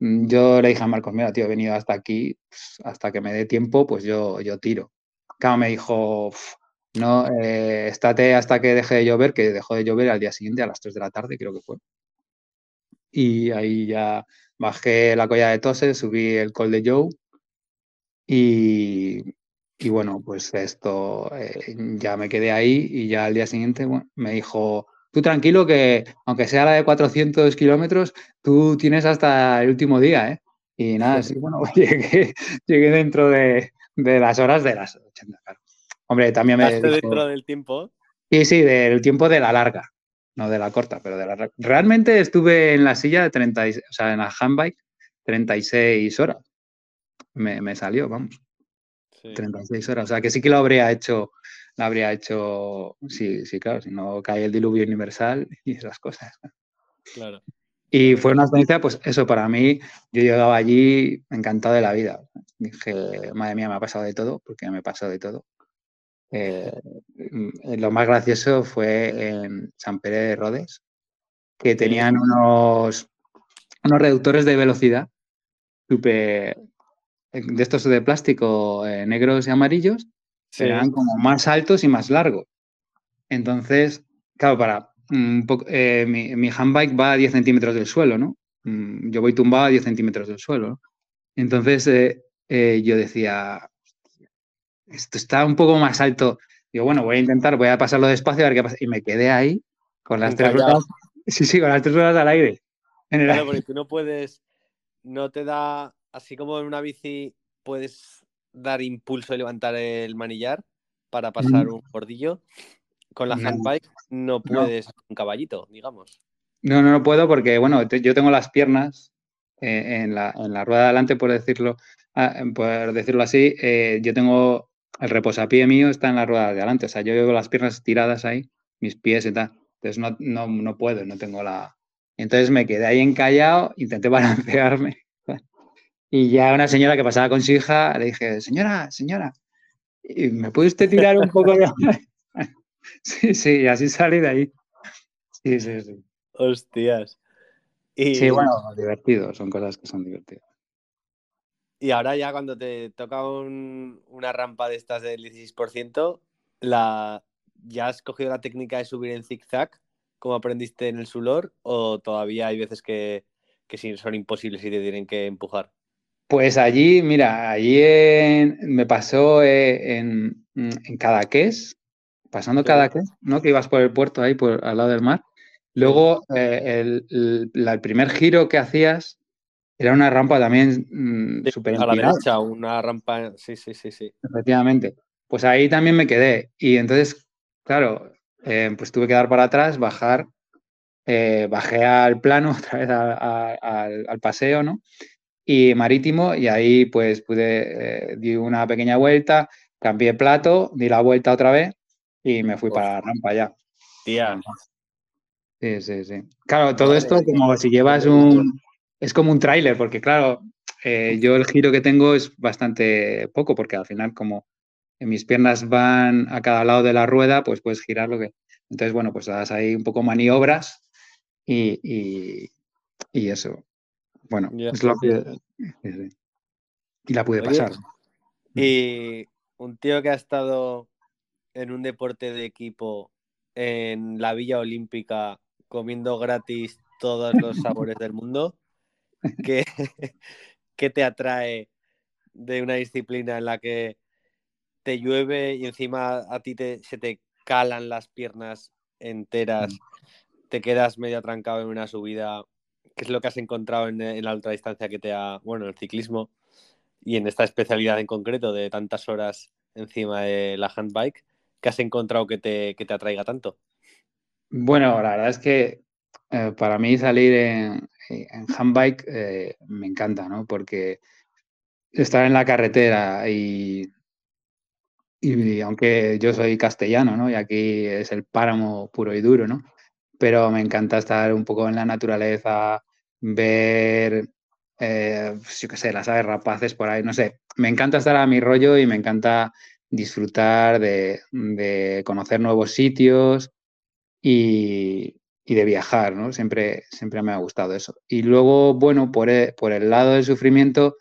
mm, yo le dije a Marcos, mira, tío, he venido hasta aquí, pues, hasta que me dé tiempo, pues yo, yo tiro. Claro, me dijo, "Uf, no, eh, estate hasta que deje de llover, que dejó de llover al día siguiente a las 3 de la tarde, creo que fue. y ahí ya bajé la colla de Tose, subí el Col de Joe y, y bueno, pues esto eh, ya me quedé ahí y ya al día siguiente me dijo, tú tranquilo que aunque sea la de 400 kilómetros, tú tienes hasta el último día, ¿eh? Y nada, sí, bueno, llegué, llegué dentro de, de, las horas de las 80, claro. Hombre, también me... Dijo, dentro del tiempo? Sí, sí, del tiempo de la larga, no de la corta, pero de la. Realmente estuve en la silla de 30, o sea, en la handbike 36 horas. Me, me salió, vamos. Sí. 36 horas. O sea, que sí que lo habría hecho, lo habría hecho, sí, sí, claro, si no cae el diluvio universal y esas cosas. Claro. Y fue una experiencia, pues eso, para mí, yo llegaba allí encantado de la vida. Dije, madre mía, me ha pasado de todo, porque me pasó de todo. Eh, lo más gracioso fue en San Pérez de Rodes, que tenían unos, unos reductores de velocidad super, de estos de plástico eh, negros y amarillos, sí. eran como más altos y más largos. Entonces, claro, para un poco, eh, mi, mi, handbike va a 10 centímetros del suelo, ¿no? Mm, yo voy tumbado a 10 centímetros del suelo. ¿no? Entonces, eh, yo decía, esto está un poco más alto. Digo, bueno, voy a intentar, voy a pasarlo despacio a ver qué pasa. Y me quedé ahí con las tres ruedas. Sí, sí, con las tres ruedas al aire. En el claro, porque tú no puedes, no te da, así como en una bici puedes dar impulso y levantar el manillar para pasar mm. un bordillo. Con la no. handbike no puedes no. un caballito, digamos. No, no, no puedo porque, bueno, te, yo tengo las piernas eh, en, la, en, la, rueda de adelante, por decirlo, ah, por decirlo así. Eh, yo tengo el reposapié mío está en la rueda de adelante, o sea, yo llevo las piernas tiradas ahí, mis pies y tal. Entonces no, no, no puedo, no tengo la. Entonces me quedé ahí encallado, intenté balancearme. Y ya una señora que pasaba con su hija le dije, señora, señora, ¿me puede usted tirar un poco de.? sí, sí, y así salí de ahí. Sí, sí, sí. Hostias. Y... Sí, bueno, divertido, son cosas que son divertidas. Y ahora ya cuando te toca un, una rampa de estas del 16%, la, ¿ya has cogido la técnica de subir en zigzag como aprendiste en el Sulor o todavía hay veces que, que son imposibles y te tienen que empujar? Pues allí, mira, allí en, me pasó eh, en, en Cadaqués, pasando sí. Cadaqués, ¿no? Que ibas por el puerto ahí, por, al lado del mar. Luego, eh, el, el, el, primer giro que hacías era una rampa también mmm, sí, A la derecha, una rampa, sí, sí, sí, sí. Efectivamente. Pues ahí también me quedé. Y entonces, claro, eh, pues tuve que dar para atrás, bajar, eh, bajé al plano, otra vez a, a, al, al, paseo, ¿no? Y marítimo, y ahí pues pude, eh, di una pequeña vuelta, cambié plato, di la vuelta otra vez y me fui Uf. para la rampa ya. Tía. Sí, sí, sí. Claro, todo esto como si llevas un, es como un tráiler, porque claro, eh, yo el giro que tengo es bastante poco, porque al final como mis piernas van a cada lado de la rueda, pues puedes girar lo que... Entonces, bueno, pues das ahí un poco maniobras y, y, y eso. Bueno, yeah. es lo que... Y la pude pasar. Y un tío que ha estado en un deporte de equipo en la Villa Olímpica comiendo gratis todos los sabores del mundo. ¿Qué, ¿Qué te atrae de una disciplina en la que te llueve y encima a ti te, se te calan las piernas enteras, te quedas medio atrancado en una subida? ¿Qué es lo que has encontrado en, en la ultradistancia que te ha, bueno, el ciclismo y en esta especialidad en concreto de tantas horas encima de la handbike? ¿Qué has encontrado que te, que te atraiga tanto? Bueno, la verdad es que eh, para mí salir en, en handbike eh, me encanta, ¿no? Porque estar en la carretera y, aunque yo soy castellano, ¿no? Y aquí es el páramo puro y duro, ¿no? Pero me encanta estar un poco en la naturaleza, ver, eh, yo sé, las aves rapaces por ahí, no sé. Me encanta estar a mi rollo y me encanta disfrutar de conocer nuevos sitios y, y de viajar, ¿no? Siempre, siempre me ha gustado eso. Y luego, bueno, por el, por el lado del sufrimiento,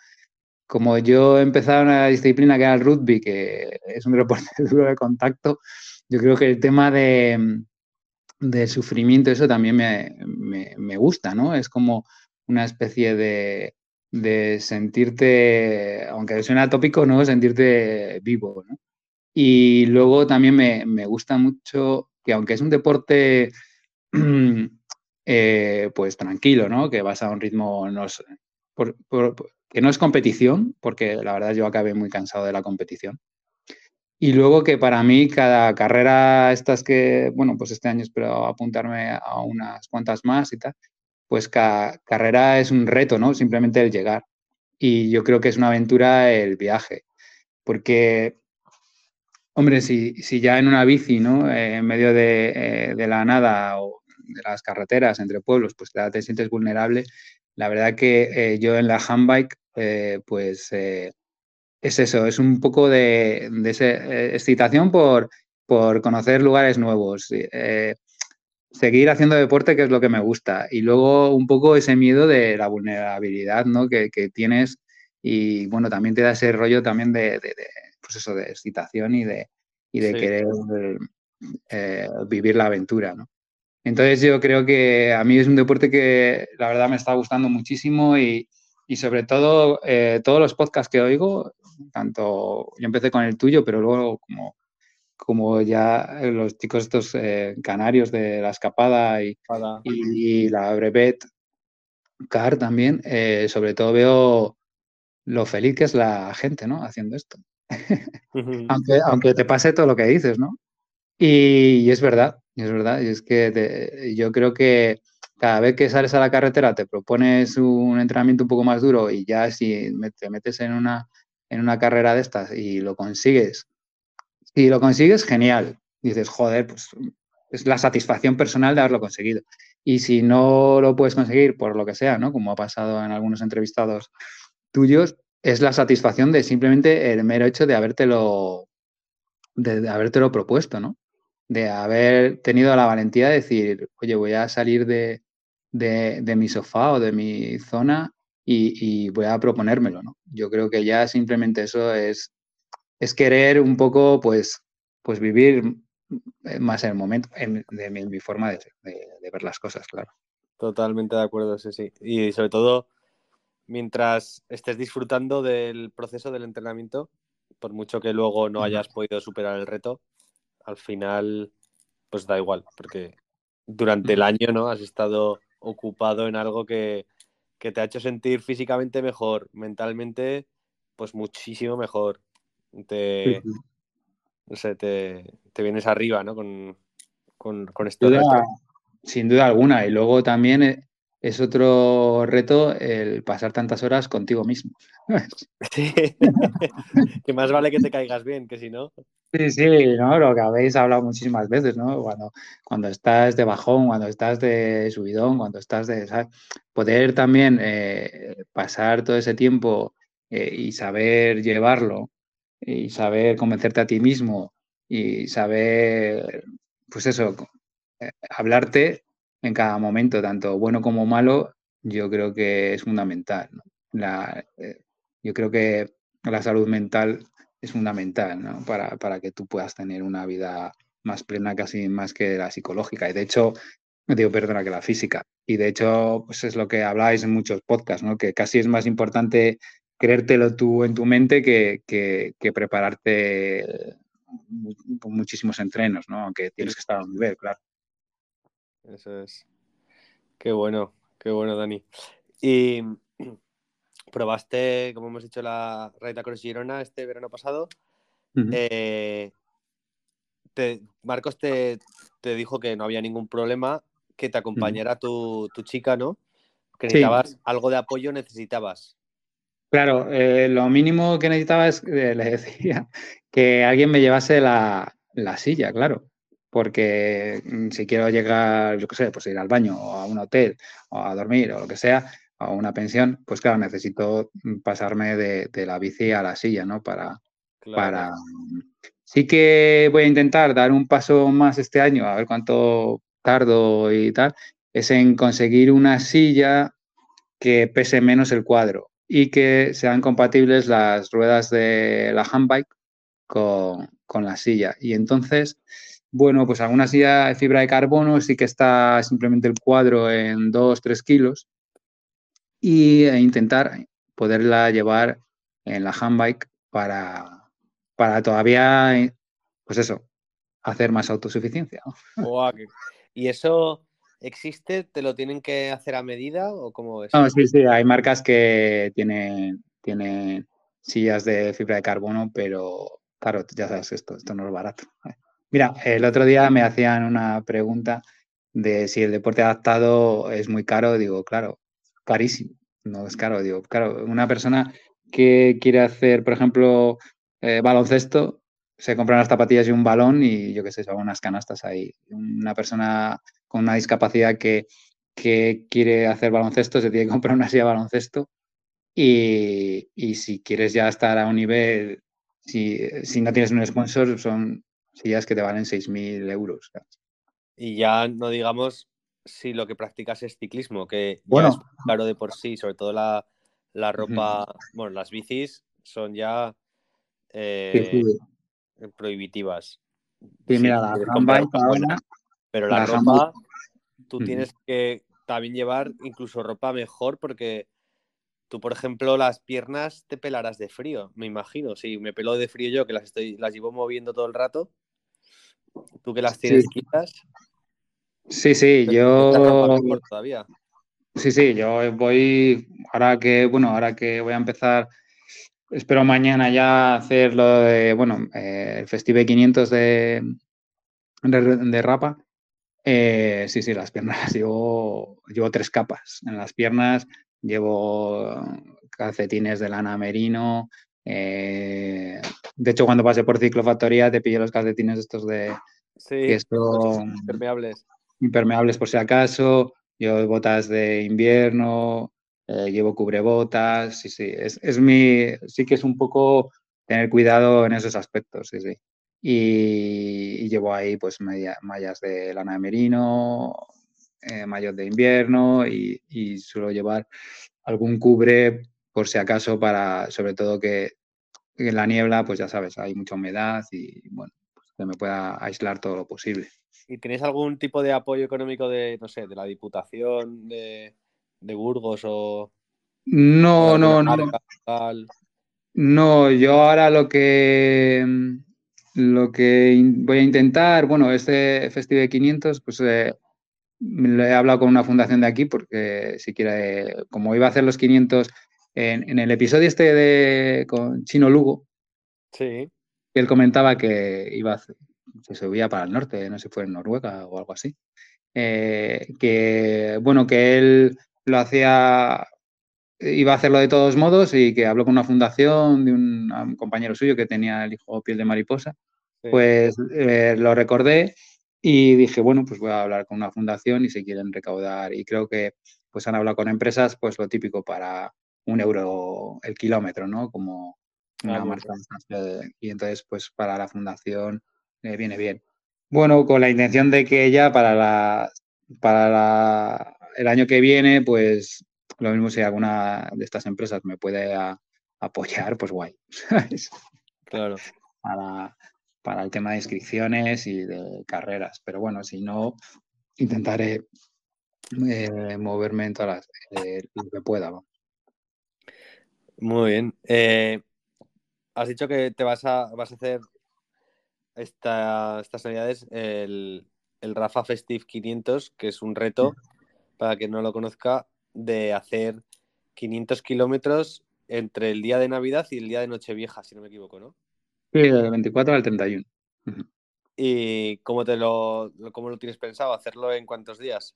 como yo he empezado una disciplina que era el rugby, que es un deporte duro de contacto, yo creo que el tema de, de sufrimiento, eso también me, me, gusta, ¿no? Es como una especie de, de sentirte, aunque suena tópico, ¿no? Sentirte vivo, ¿no? Y luego también me, gusta mucho que aunque es un deporte eh, pues tranquilo, ¿no? Que vas a un ritmo no que no es competición, porque la verdad yo acabé muy cansado de la competición. Y luego que para mí cada carrera, estas que, bueno, pues este año espero apuntarme a unas cuantas más y tal, pues cada carrera es un reto, ¿no? Simplemente el llegar. Y yo creo que es una aventura el viaje, porque Hombre, si, ya en una bici, ¿no? Eh, en medio eh, de, la nada o de las carreteras entre pueblos, pues te, sientes vulnerable. La verdad que eh, yo en la handbike, pues es eso, es un poco de, excitación por, por conocer lugares nuevos, seguir haciendo deporte, que es lo que me gusta, y luego un poco ese miedo de la vulnerabilidad ¿no? que, tienes y bueno, también te da ese rollo también de pues eso, de excitación y de, de querer eh, vivir la aventura, ¿no? Entonces yo creo que a mí es un deporte que la verdad me está gustando muchísimo y, sobre todo eh, todos los podcasts que oigo, tanto yo empecé con el tuyo, pero luego como, como ya los chicos estos eh, canarios de la escapada y, y, la brevet car también, sobre todo veo lo feliz que es la gente, ¿no? Haciendo esto aunque, aunque te pase todo lo que dices, ¿no? Y, es verdad, es verdad. Y es que yo creo que cada vez que sales a la carretera te propones un entrenamiento un poco más duro y ya si te metes en una, en una carrera de estas y lo consigues, si lo consigues, genial. Dices, joder, pues es la satisfacción personal de haberlo conseguido. Y si no lo puedes conseguir por lo que sea, ¿no? Como ha pasado en algunos entrevistados tuyos, es la satisfacción de simplemente el mero hecho de habértelo, de, habértelo propuesto, ¿no? De haber tenido la valentía de decir, oye, voy a salir de, mi sofá o de mi zona y, voy a proponérmelo, ¿no? Yo creo que ya simplemente eso es, es querer un poco, pues, pues vivir más en el momento, en, de, mi, forma de, de, ver las cosas, claro. Totalmente de acuerdo, sí, sí. Y sobre todo mientras estés disfrutando del proceso del entrenamiento, por mucho que luego no hayas podido superar el reto, al final pues da igual, porque durante el año no has estado ocupado en algo que, te ha hecho sentir físicamente mejor, mentalmente pues muchísimo mejor. Te, no sé, te, vienes arriba, ¿no? Con, con, con este Sin duda alguna. Y luego también eh, es otro reto el pasar tantas horas contigo mismo. Sí, que más vale que te caigas bien, que si no. Sí, sí, ¿no? Lo que habéis hablado muchísimas veces, ¿no? Cuando, cuando estás de bajón, cuando estás de subidón, cuando estás de. Poder también eh, pasar todo ese tiempo eh, y saber llevarlo y saber convencerte a ti mismo y saber, pues eso, eh, hablarte en cada momento, tanto bueno como malo, yo creo que es fundamental. La, eh, yo creo que la salud mental es fundamental ¿no? para, para, que tú puedas tener una vida más plena casi más que la psicológica. Y de hecho, digo, perdona, que la física. Y de hecho, pues es lo que habláis en muchos podcasts, ¿no? que casi es más importante creértelo tú en tu mente que, que, que prepararte con muchísimos entrenos, ¿no? aunque tienes que estar a un nivel, claro. Eso es. Qué bueno, qué bueno, Dani. Y probaste, como hemos dicho, la Raita Cross Girona este verano pasado. Eh, Marcos te, dijo que no había ningún problema, que te acompañara tu, chica, ¿no? Que necesitabas algo de apoyo, necesitabas. Claro, eh, lo mínimo que necesitaba es, le decía, que alguien me llevase la, la silla, claro porque mm, si quiero llegar, yo qué sé, pues ir al baño o a un hotel o a dormir o lo que sea, a una pensión, pues claro, necesito mm, pasarme de, la bici a la silla, ¿no? Para, para... Sí que voy a intentar dar un paso más este año, a ver cuánto tardo y tal, es en conseguir una silla que pese menos el cuadro y que sean compatibles las ruedas de la handbike con, con la silla. Y entonces bueno, pues alguna silla de fibra de carbono sí que está simplemente el cuadro en 2-3 kilos y e intentar poderla llevar en la handbike para, para todavía, pues eso, hacer más autosuficiencia. ¿Y eso existe? ¿Te lo tienen que hacer a medida o cómo es? No, sí, sí, hay marcas que tienen, tienen sillas de fibra de carbono, pero claro, ya sabes, esto, esto no es barato. Mira, el otro día me hacían una pregunta de si el deporte adaptado es muy caro. Digo, claro, carísimo. No es caro. Digo, claro, una persona que quiere hacer, por ejemplo, eh, baloncesto, se compra unas zapatillas y un balón y yo qué sé, son unas canastas ahí. Una persona con una discapacidad que, que quiere hacer baloncesto se tiene que comprar una silla de baloncesto y, y si quieres ya estar a un nivel, si, si no tienes un sponsor, son sillas que te valen 6.000 euros. Y ya no digamos si lo que practicas es ciclismo, que bueno. ya es caro de por sí, sobre todo la, la ropa, bueno, las bicis son ya eh, sí, sí. prohibitivas. Sí, mira, la ahora, pero la, la ropa, tú tienes que también llevar incluso ropa mejor porque tú, por ejemplo, las piernas te pelarás de frío, me imagino. Si me pelo de frío yo, que las, estoy, las llevo moviendo todo el rato, tú que las tienes sí. quitas. Sí, sí, yo. Todavía. Sí, sí, yo voy. Ahora que, bueno, ahora que voy a empezar espero mañana ya hacer lo de, bueno, eh, el Festive 500 de, de, de Rapa. Eh, sí, sí, las piernas llevo, llevo tres capas. En las piernas llevo calcetines de lana merino. Eh, de hecho, cuando pasé por ciclofactoría te pillé los calcetines estos de... Sí, que son impermeables. Impermeables por si acaso. Yo botas de invierno, eh, llevo cubrebotas, sí, sí, es, es, mi, sí que es un poco tener cuidado en esos aspectos, sí, sí. Y, y llevo ahí pues media, mallas de lana de merino, eh, de invierno y, y, suelo llevar algún cubre por si acaso para, sobre todo que en la niebla, pues ya sabes, hay mucha humedad y bueno, pues que me pueda aislar todo lo posible. ¿Y tenéis algún tipo de apoyo económico de, no sé, de la Diputación, de, de Burgos o... No, no, no. No, yo ahora lo que lo que voy a intentar, bueno, este Festival de 500, pues eh, lo he hablado con una fundación de aquí porque si quiere, como iba a hacer los 500 en, en el episodio este de con Chino Lugo, sí. él comentaba que iba se subía para el norte, no sé si fue en Noruega o algo así, eh, que bueno, que él lo hacía, iba a hacerlo de todos modos y que habló con una fundación de un, un compañero suyo que tenía el hijo piel de mariposa, sí. pues eh, lo recordé y dije, bueno, pues voy a hablar con una fundación y si quieren recaudar y creo que pues han hablado con empresas, pues lo típico para un euro el kilómetro, ¿no? Como una ah, marca. Y entonces, pues para la fundación eh, viene bien. Bueno, con la intención de que ella para la, para la, el año que viene, pues lo mismo si alguna de estas empresas me puede a, apoyar, pues guay. Claro. Para, para, el tema de inscripciones y de carreras. Pero bueno, si no, intentaré eh, moverme en todas las eh, lo que pueda. ¿no? Muy bien. Eh, has dicho que te vas a, vas a hacer esta, estas navidades el, el Rafa Festive 500, que es un reto, para quien no lo conozca, de hacer 500 kilómetros entre el día de Navidad y el día de Nochevieja, si no me equivoco, ¿no? Sí, del 24 al 31. ¿Y cómo, te lo, cómo lo tienes pensado? ¿Hacerlo en cuántos días?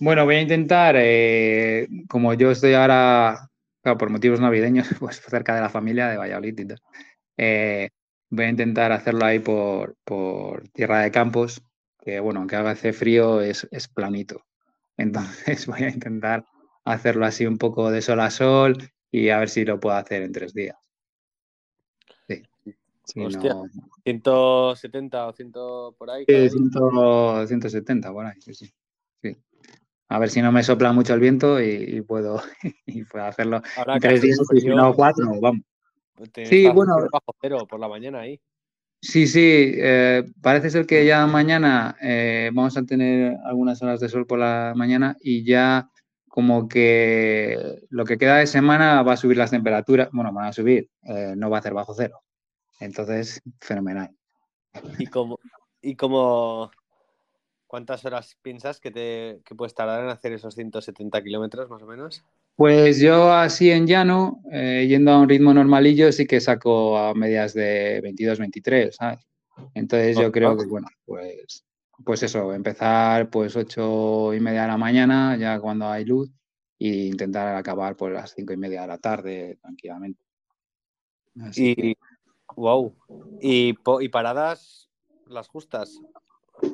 Bueno, voy a intentar, eh, como yo estoy ahora, claro, por motivos navideños, pues cerca de la familia de Valladolid y tal, eh, voy a intentar hacerlo ahí por, por tierra de campos, que bueno, aunque haga hace frío, es, es planito. Entonces voy a intentar hacerlo así un poco de sol a sol y a ver si lo puedo hacer en tres días. Sí. Si Hostia, no... 170 o 100 por ahí. Sí, 100, 170 por ahí, sí, sí, sí. A ver si no me sopla mucho el viento y, y puedo, y puedo hacerlo Ahora en tres días si no cuatro, vamos. Sí, bueno. Bajo cero por la mañana ahí. Sí, sí, eh, parece ser que ya mañana eh, vamos a tener algunas horas de sol por la mañana y ya como que lo que queda de semana va a subir las temperaturas, bueno, van a subir, eh, no va a ser bajo cero. Entonces, fenomenal. ¿Y como, y como cuántas horas piensas que, te, que puedes tardar en hacer esos 170 kilómetros más o menos? Pues yo así en llano, eh, yendo a un ritmo normalillo, sí que saco a medias de 22, 23, ¿sabes? Entonces yo creo que, bueno, pues, pues eso, empezar pues ocho y media de la mañana, ya cuando hay luz, e intentar acabar pues las cinco y media de la tarde tranquilamente. Así y, que- wow. ¿Y, y paradas las justas?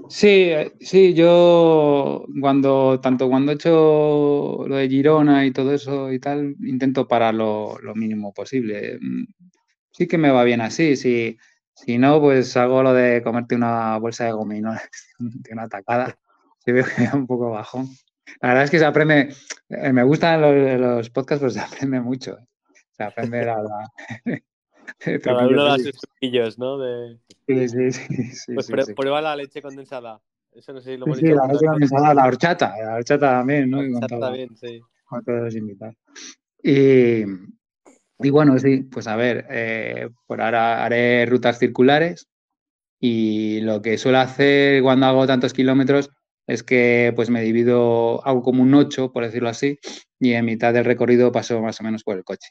Sí, eh, sí, yo cuando, tanto cuando he hecho lo de Girona y todo eso y tal, intento parar lo, lo mínimo posible. Mm, Sí que me va bien así, si, si no, pues hago lo de comerte una bolsa de gominolas de una tacada. Sí veo que da un poco bajón. La verdad es que se aprende, eh, me gustan los, los podcasts, pero se aprende mucho. eh. Se aprende la... la- Cada uno da sus truquillos, ¿no? De, Sí, sí, sí, sí, pues sí, prue- sí. prueba la leche condensada. Eso no sé si lo hemos sí, dicho la leche condensada, la horchata, la horchata también, ¿no? Está todo- bien, sí. con todos los invitados. Y, y bueno, sí, pues a ver, eh, por ahora haré rutas circulares y lo que suelo hacer cuando hago tantos kilómetros es que pues me divido, hago como un 8, por decirlo así, y en mitad del recorrido paso más o menos por el coche,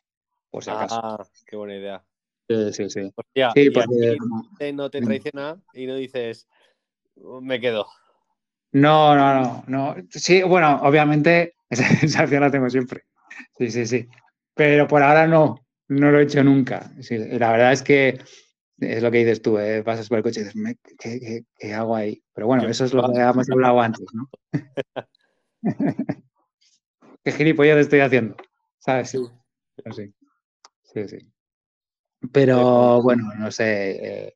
por si acaso. Ah, qué buena idea. Sí, sí, sí. Hostia, Sí, y porque te- no te traiciona y no dices, me quedo. No, no, no, no. Sí, bueno, obviamente esa, opción la tengo siempre. Sí, sí, sí. Pero por ahora no, no lo he hecho nunca. Sí, la verdad es que es lo que dices tú, ¿eh? pasas por el coche y dices, "Me- ¿qué, qué- qué hago ahí? Pero bueno, eso es lo que va. hemos hablado antes, ¿no? ¿Qué gilipollas estoy haciendo? ¿Sabes? Sí. Sí, sí, sí. Pero bueno, no sé. eh,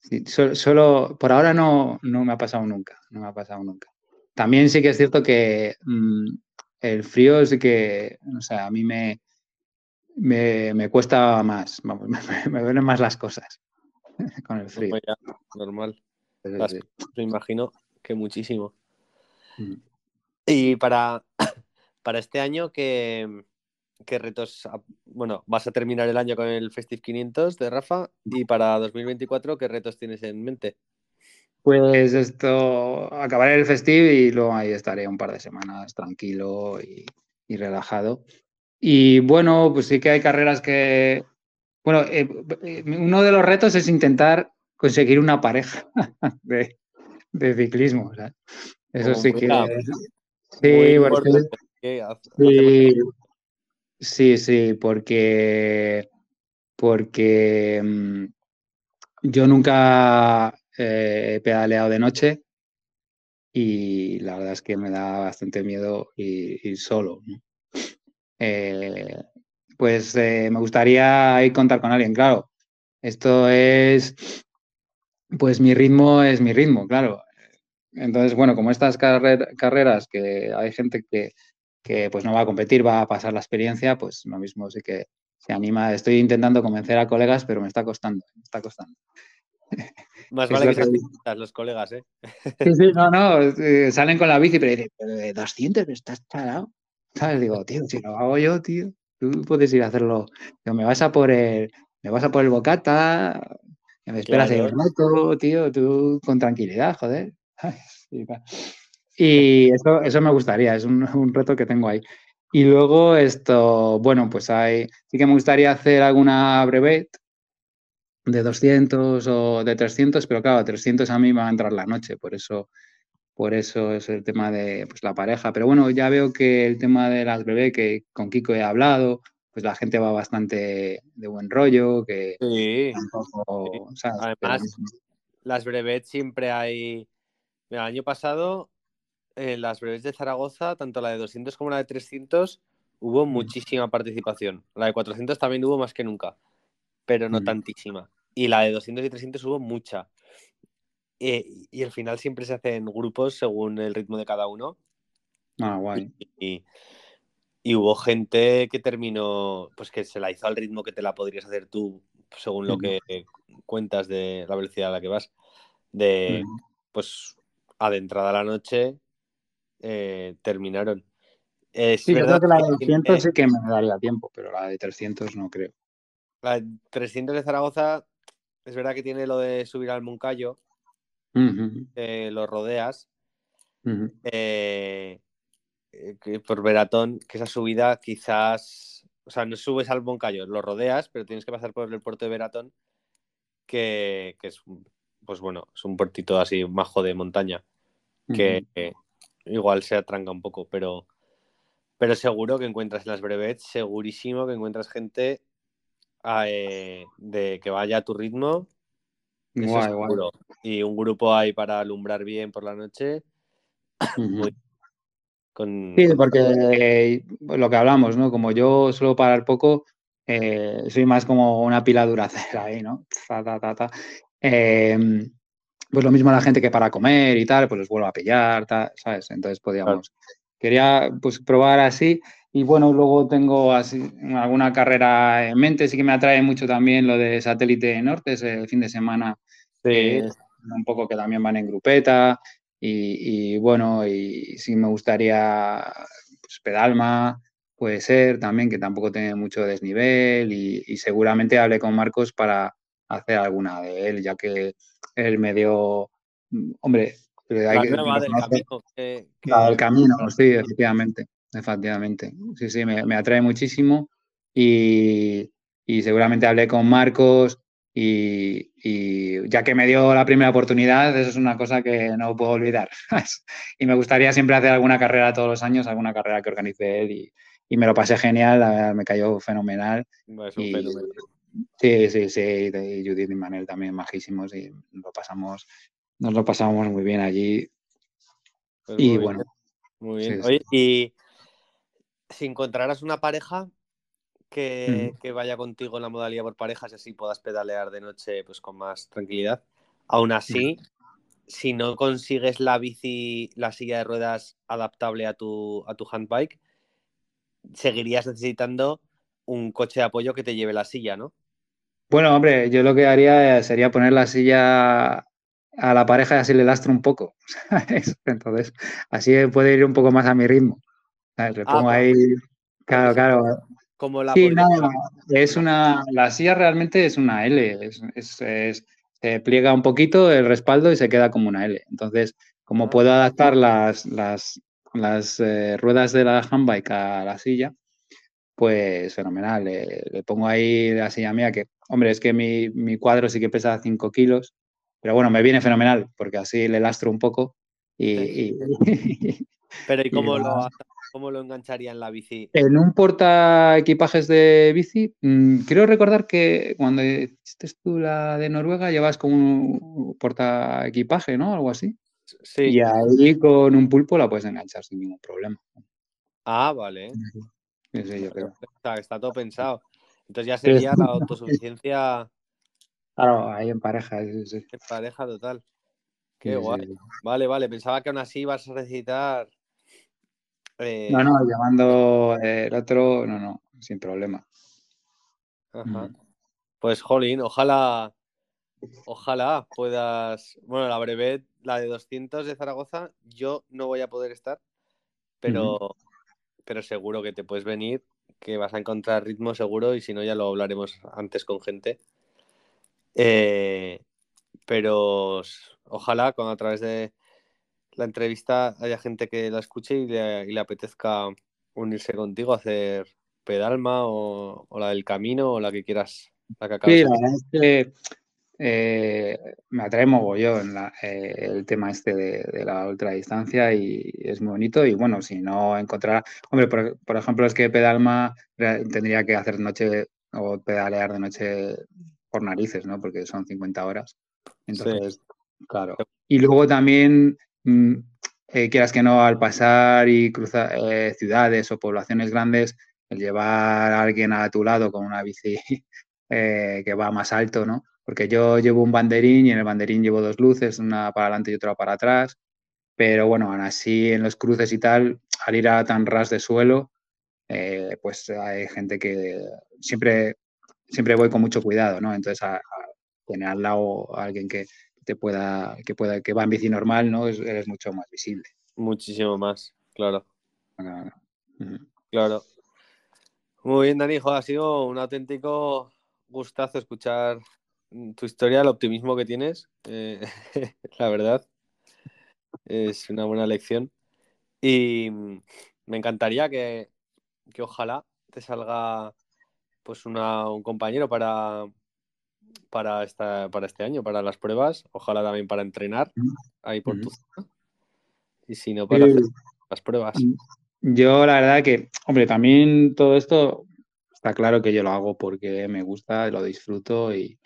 sí, solo, por ahora no, no me ha pasado nunca. No me ha pasado nunca. También sí que es cierto que mm, el frío sí que, o sea, a mí me, me, me cuesta más, vamos, me, me duelen más las cosas con el frío. Ya, normal. Las-. Me imagino que muchísimo. Mm. Y para, para este año, ¿qué, qué retos? Bueno, vas a terminar el año con el Festive 500 de Rafa. Y para 2024, ¿qué retos tienes en mente? Pues esto, acabaré el festivo y luego ahí estaré un par de semanas tranquilo y, y relajado. Y bueno, pues sí que hay carreras que, bueno, eh, eh, uno de los retos es intentar conseguir una pareja de, de ciclismo. Eso sí que... Sí, porque- importante. ¿Qué hace- Sí, sí, sí, porque, porque mm, yo nunca eh, he pedaleado de noche y la verdad es que me da bastante miedo ir, ir solo. Eh, pues eh, me gustaría ahí contar con alguien, claro. Esto es, pues mi ritmo es mi ritmo, claro. Entonces, bueno, como estas carrer- carreras que hay gente que, que pues no va a competir, va a pasar la experiencia, pues lo mismo sí que se anima. Estoy intentando convencer a colegas, pero me está costando, me está costando. Más vale que que- ciclistas los colegas, ¿eh? Sí, sí, no, no, salen con la bici, pero dicen, pero de 200 estás charado. ¿Sabes? Digo, tío, si lo hago yo, tío, tú puedes ir a hacerlo. Digo, me vas a por el, me vas a por el bocata, me esperas Claro. un rato, tío, tú con tranquilidad, joder. Y, eso, eso me gustaría, es un, un reto que tengo ahí. Y luego esto, bueno, pues hay, sí que me gustaría hacer alguna brevet de 200 o de 300, pero claro, 300 a mí me va a entrar la noche, por eso, por eso es el tema de pues, la pareja. Pero bueno, ya veo que el tema de las brevet, que con Kiko he hablado, pues la gente va bastante de buen rollo, que Sí. Además, Pero- Las brevets siempre hay. Mira, el año pasado, en las brevets de Zaragoza, tanto la de 200 como la de 300, hubo Mm. muchísima participación. La de 400 también hubo más que nunca, pero no Mm. tantísima. Y la de 200 y 300 hubo mucha. Eh, y al final siempre se hacen grupos según el ritmo de cada uno. Ah, guay. Y, y hubo gente que terminó, pues que se la hizo al ritmo que te la podrías hacer tú según lo que cuentas de la velocidad a la que vas, de pues adentrada la noche, eh, terminaron. sí, yo creo que la de 200 sí que me daría tiempo, pero la de 300 no creo. La de 300 de Zaragoza es verdad que tiene lo de subir al Moncayo, lo rodeas. Eh, eh, por Veratón, que esa subida quizás, o sea, no subes al Moncayo, lo rodeas, pero tienes que pasar por el puerto de Veratón, que, es, pues bueno, es un puertito así majo de montaña, que igual se atranca un poco, pero, pero seguro que encuentras en las brevets, segurísimo que encuentras gente eh, de que vaya a tu ritmo. Y un grupo ahí para alumbrar bien por la noche. Sí, porque eh, lo que hablamos, ¿no? Como yo suelo parar poco, eh, soy más como una pila duracera ahí, ¿no? Em, pues lo mismo la gente que para comer y tal, pues los vuelvo a pillar, ¿sabes? Entonces podíamos. Quería pues probar así y bueno, luego tengo así alguna carrera en mente, sí que me atrae mucho también lo de Satélite Norte, ese fin de semana, un poco que también van en grupeta y, bueno, y sí me gustaría pues, Pedalma, puede ser también, que tampoco tiene mucho desnivel y, seguramente hable con Marcos para hacer alguna de él, ya que él me dio, hombre, hay que, del camino, sí, efectivamente. Efectivamente, sí, sí, me, atrae muchísimo y, seguramente hablé con Marcos y, ya que me dio la primera oportunidad, eso es una cosa que no puedo olvidar. y me gustaría siempre hacer alguna carrera todos los años, alguna carrera que organice él y, me lo pasé genial, me cayó fenomenal. Sí, sí, sí, y Judith y Manel también majísimos y lo pasamos, nos lo pasamos muy bien allí. Pues y bueno. Muy bien. Oye, y si encontraras una pareja que, vaya contigo en la modalidad por parejas y así puedas pedalear de noche pues con más tranquilidad, aún así, si no consigues la bici, la silla de ruedas adaptable a tu, a tu handbike, seguirías necesitando un coche de apoyo que te lleve la silla, ¿no? Bueno, hombre, yo lo que haría sería poner la silla a la pareja y así le lastro un poco. Entonces, así puede ir un poco más a mi ritmo. Le ah, pongo ahí. Claro, claro. Como la sí, no, es una. La silla realmente es una L. Es, se pliega un poquito el respaldo y se queda como una L. Entonces, como ah. puedo adaptar las, las, las eh, ruedas de la handbike a la silla, pues fenomenal. Le, pongo ahí la silla mía, que, hombre, es que mi, mi cuadro sí que pesa 5 kilos, pero bueno, me viene fenomenal porque así le lastro un poco y. pero ¿y cómo lo, ¿Cómo lo engancharía en la bici? En un porta equipajes de bici, mm, quiero recordar que cuando hiciste tú la de Noruega llevas como un porta equipaje, ¿no? Algo así. Sí. Y ahí con un pulpo la puedes enganchar sin ningún problema. Ah, vale. Sí, yo creo. Está, todo pensado. Entonces ya sería la autosuficiencia. Claro, ahí en pareja, sí, sí. En pareja total. Qué guay. Vale, vale. Pensaba que aún así ibas a necesitar eh, no, no, llamando el otro, no, no, sin problema. Pues, Jolín, ojalá, ojalá puedas. Bueno, la brevet, la de 200 de Zaragoza, yo no voy a poder estar, pero, pero seguro que te puedes venir, que vas a encontrar ritmo seguro y si no, ya lo hablaremos antes con gente. Eh, pero ojalá, con, a través de, la entrevista haya gente que la escuche y le, apetezca unirse contigo a hacer pedalma o, la del camino o la que quieras. La que sí, la verdad es que eh, me atrae mogollón eh, el tema este de, la ultradistancia y es muy bonito. Y bueno, si no encontrar, hombre, por, ejemplo, es que pedalma tendría que hacer noche o pedalear de noche por narices, ¿no? Porque son 50 horas. Entonces, claro. Y luego también Mm, eh, quieras que no, al pasar y cruzar eh, ciudades o poblaciones grandes, el llevar a alguien a tu lado con una bici eh, que va más alto, ¿no? Porque yo llevo un banderín y en el banderín llevo dos luces, una para adelante y otra para atrás, pero bueno, aún así en los cruces y tal, al ir a tan ras de suelo, pues hay gente que siempre siempre voy con mucho cuidado, ¿no? Entonces, a, tener al lado a alguien que te pueda, que pueda, que va en bici normal, ¿no? Es, eres mucho más visible. Muchísimo más, claro. Claro. Muy bien, Dani, ha sido un auténtico gustazo escuchar tu historia, el optimismo que tienes, eh, la verdad. Es una buena lección. Y me encantaría que, que ojalá te salga pues una, un compañero para, para, esta, para este año, para las pruebas, ojalá también para entrenar ahí por tu zona. Y si no, para hacer las pruebas. Yo la verdad que, hombre, también todo esto está claro que yo lo hago porque me gusta, lo disfruto y,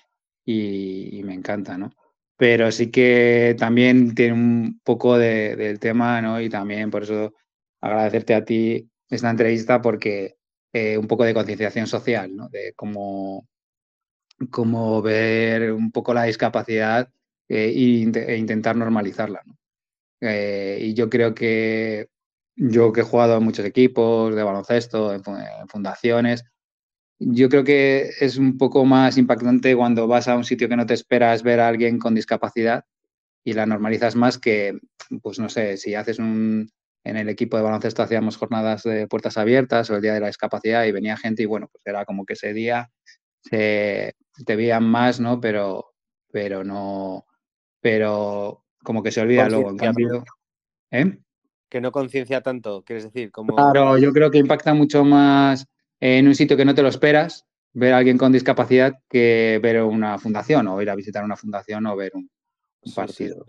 y, me encanta, ¿no? Pero sí que también tiene un poco de, del tema, ¿no? Y también por eso agradecerte a ti esta entrevista porque eh, un poco de concienciación social, ¿no? De cómo, cómo ver un poco la discapacidad eh, e, intentar normalizarla, ¿no? Eh, y yo creo que yo que he jugado en muchos equipos de baloncesto, en fundaciones, yo creo que es un poco más impactante cuando vas a un sitio que no te esperas ver a alguien con discapacidad y la normalizas más que, pues no sé, si haces un, en el equipo de baloncesto hacíamos jornadas de puertas abiertas o el día de la discapacidad y venía gente y bueno, pues era como que ese día se, te veían más, ¿no? Pero, pero no, pero como que se olvida luego, en cambio, ¿eh? Que no conciencia tanto, quieres decir, como... Claro, yo creo que impacta mucho más en un sitio que no te lo esperas, ver a alguien con discapacidad que ver una fundación o ir a visitar una fundación o ver un, partido.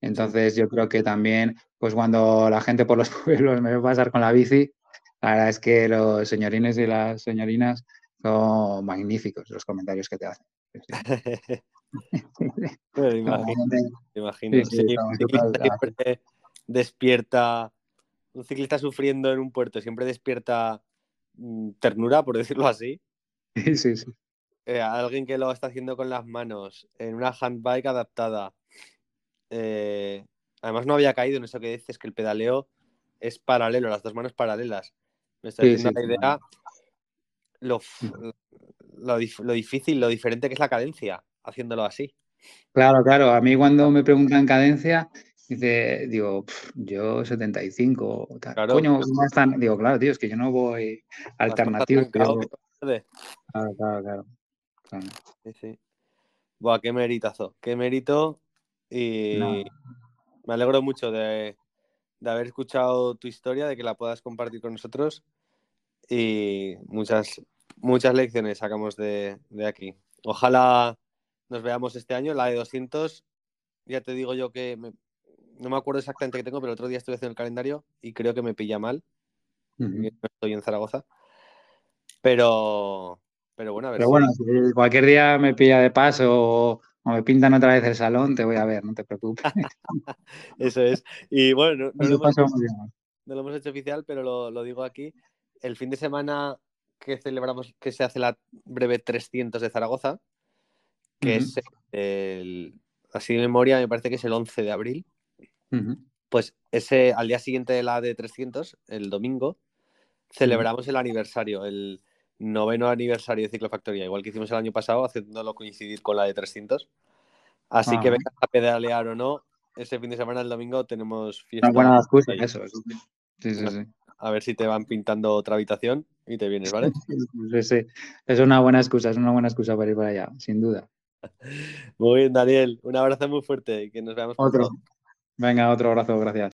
Entonces yo creo que también, pues cuando la gente por los pueblos me ve pasar con la bici, la verdad es que los señorines y las señorinas son magníficos los comentarios que te hacen. me imagino, imagino. siempre despierta, un ciclista sufriendo en un puerto siempre despierta ternura, por decirlo así. Sí, sí, sí. Eh, alguien que lo está haciendo con las manos, en una handbike adaptada. Eh, además, no había caído en eso que dices, que el pedaleo es paralelo, las dos manos paralelas. Me está diciendo la idea lo, lo, difícil, lo diferente que es la cadencia haciéndolo así. Claro, claro. A mí cuando me preguntan cadencia, Dice, digo, yo 75, tal. Claro, Coño, ¿cómo están? Digo, claro, tío, es que yo no voy alternativo. Claro, claro, claro, Sí, sí. Buah, qué meritazo, qué mérito. Y me alegro mucho de, de, haber escuchado tu historia, de que la puedas compartir con nosotros. Y muchas, muchas lecciones sacamos de, de aquí. Ojalá nos veamos este año, la de 200. Ya te digo yo que me, no me acuerdo exactamente qué tengo, pero el otro día estuve haciendo el calendario y creo que me pilla mal. No estoy en Zaragoza. Pero, pero bueno, a ver. Pero bueno, si cualquier día me pilla de paso o, me pintan otra vez el salón, te voy a ver, no te preocupes. Eso es. Y bueno, no, lo, hemos, hecho oficial, pero lo, digo aquí. El fin de semana que celebramos, que se hace la breve 300 de Zaragoza, que es el, así de memoria, me parece que es el 11 de abril. Pues ese, al día siguiente de la de 300, el domingo, celebramos el aniversario, el noveno aniversario de Ciclofactoría, igual que hicimos el año pasado, haciéndolo coincidir con la de 300. Así que venga a pedalear o no, ese fin de semana, el domingo, tenemos fiesta. Una buena excusa, eso. Sí, sí, sí. A ver si te van pintando otra habitación y te vienes, ¿vale? Sí, sí. Es una buena excusa, es una buena excusa para ir para allá, sin duda. Muy bien, Daniel. Un abrazo muy fuerte y que nos veamos. Otro. Venga, otro abrazo, gracias.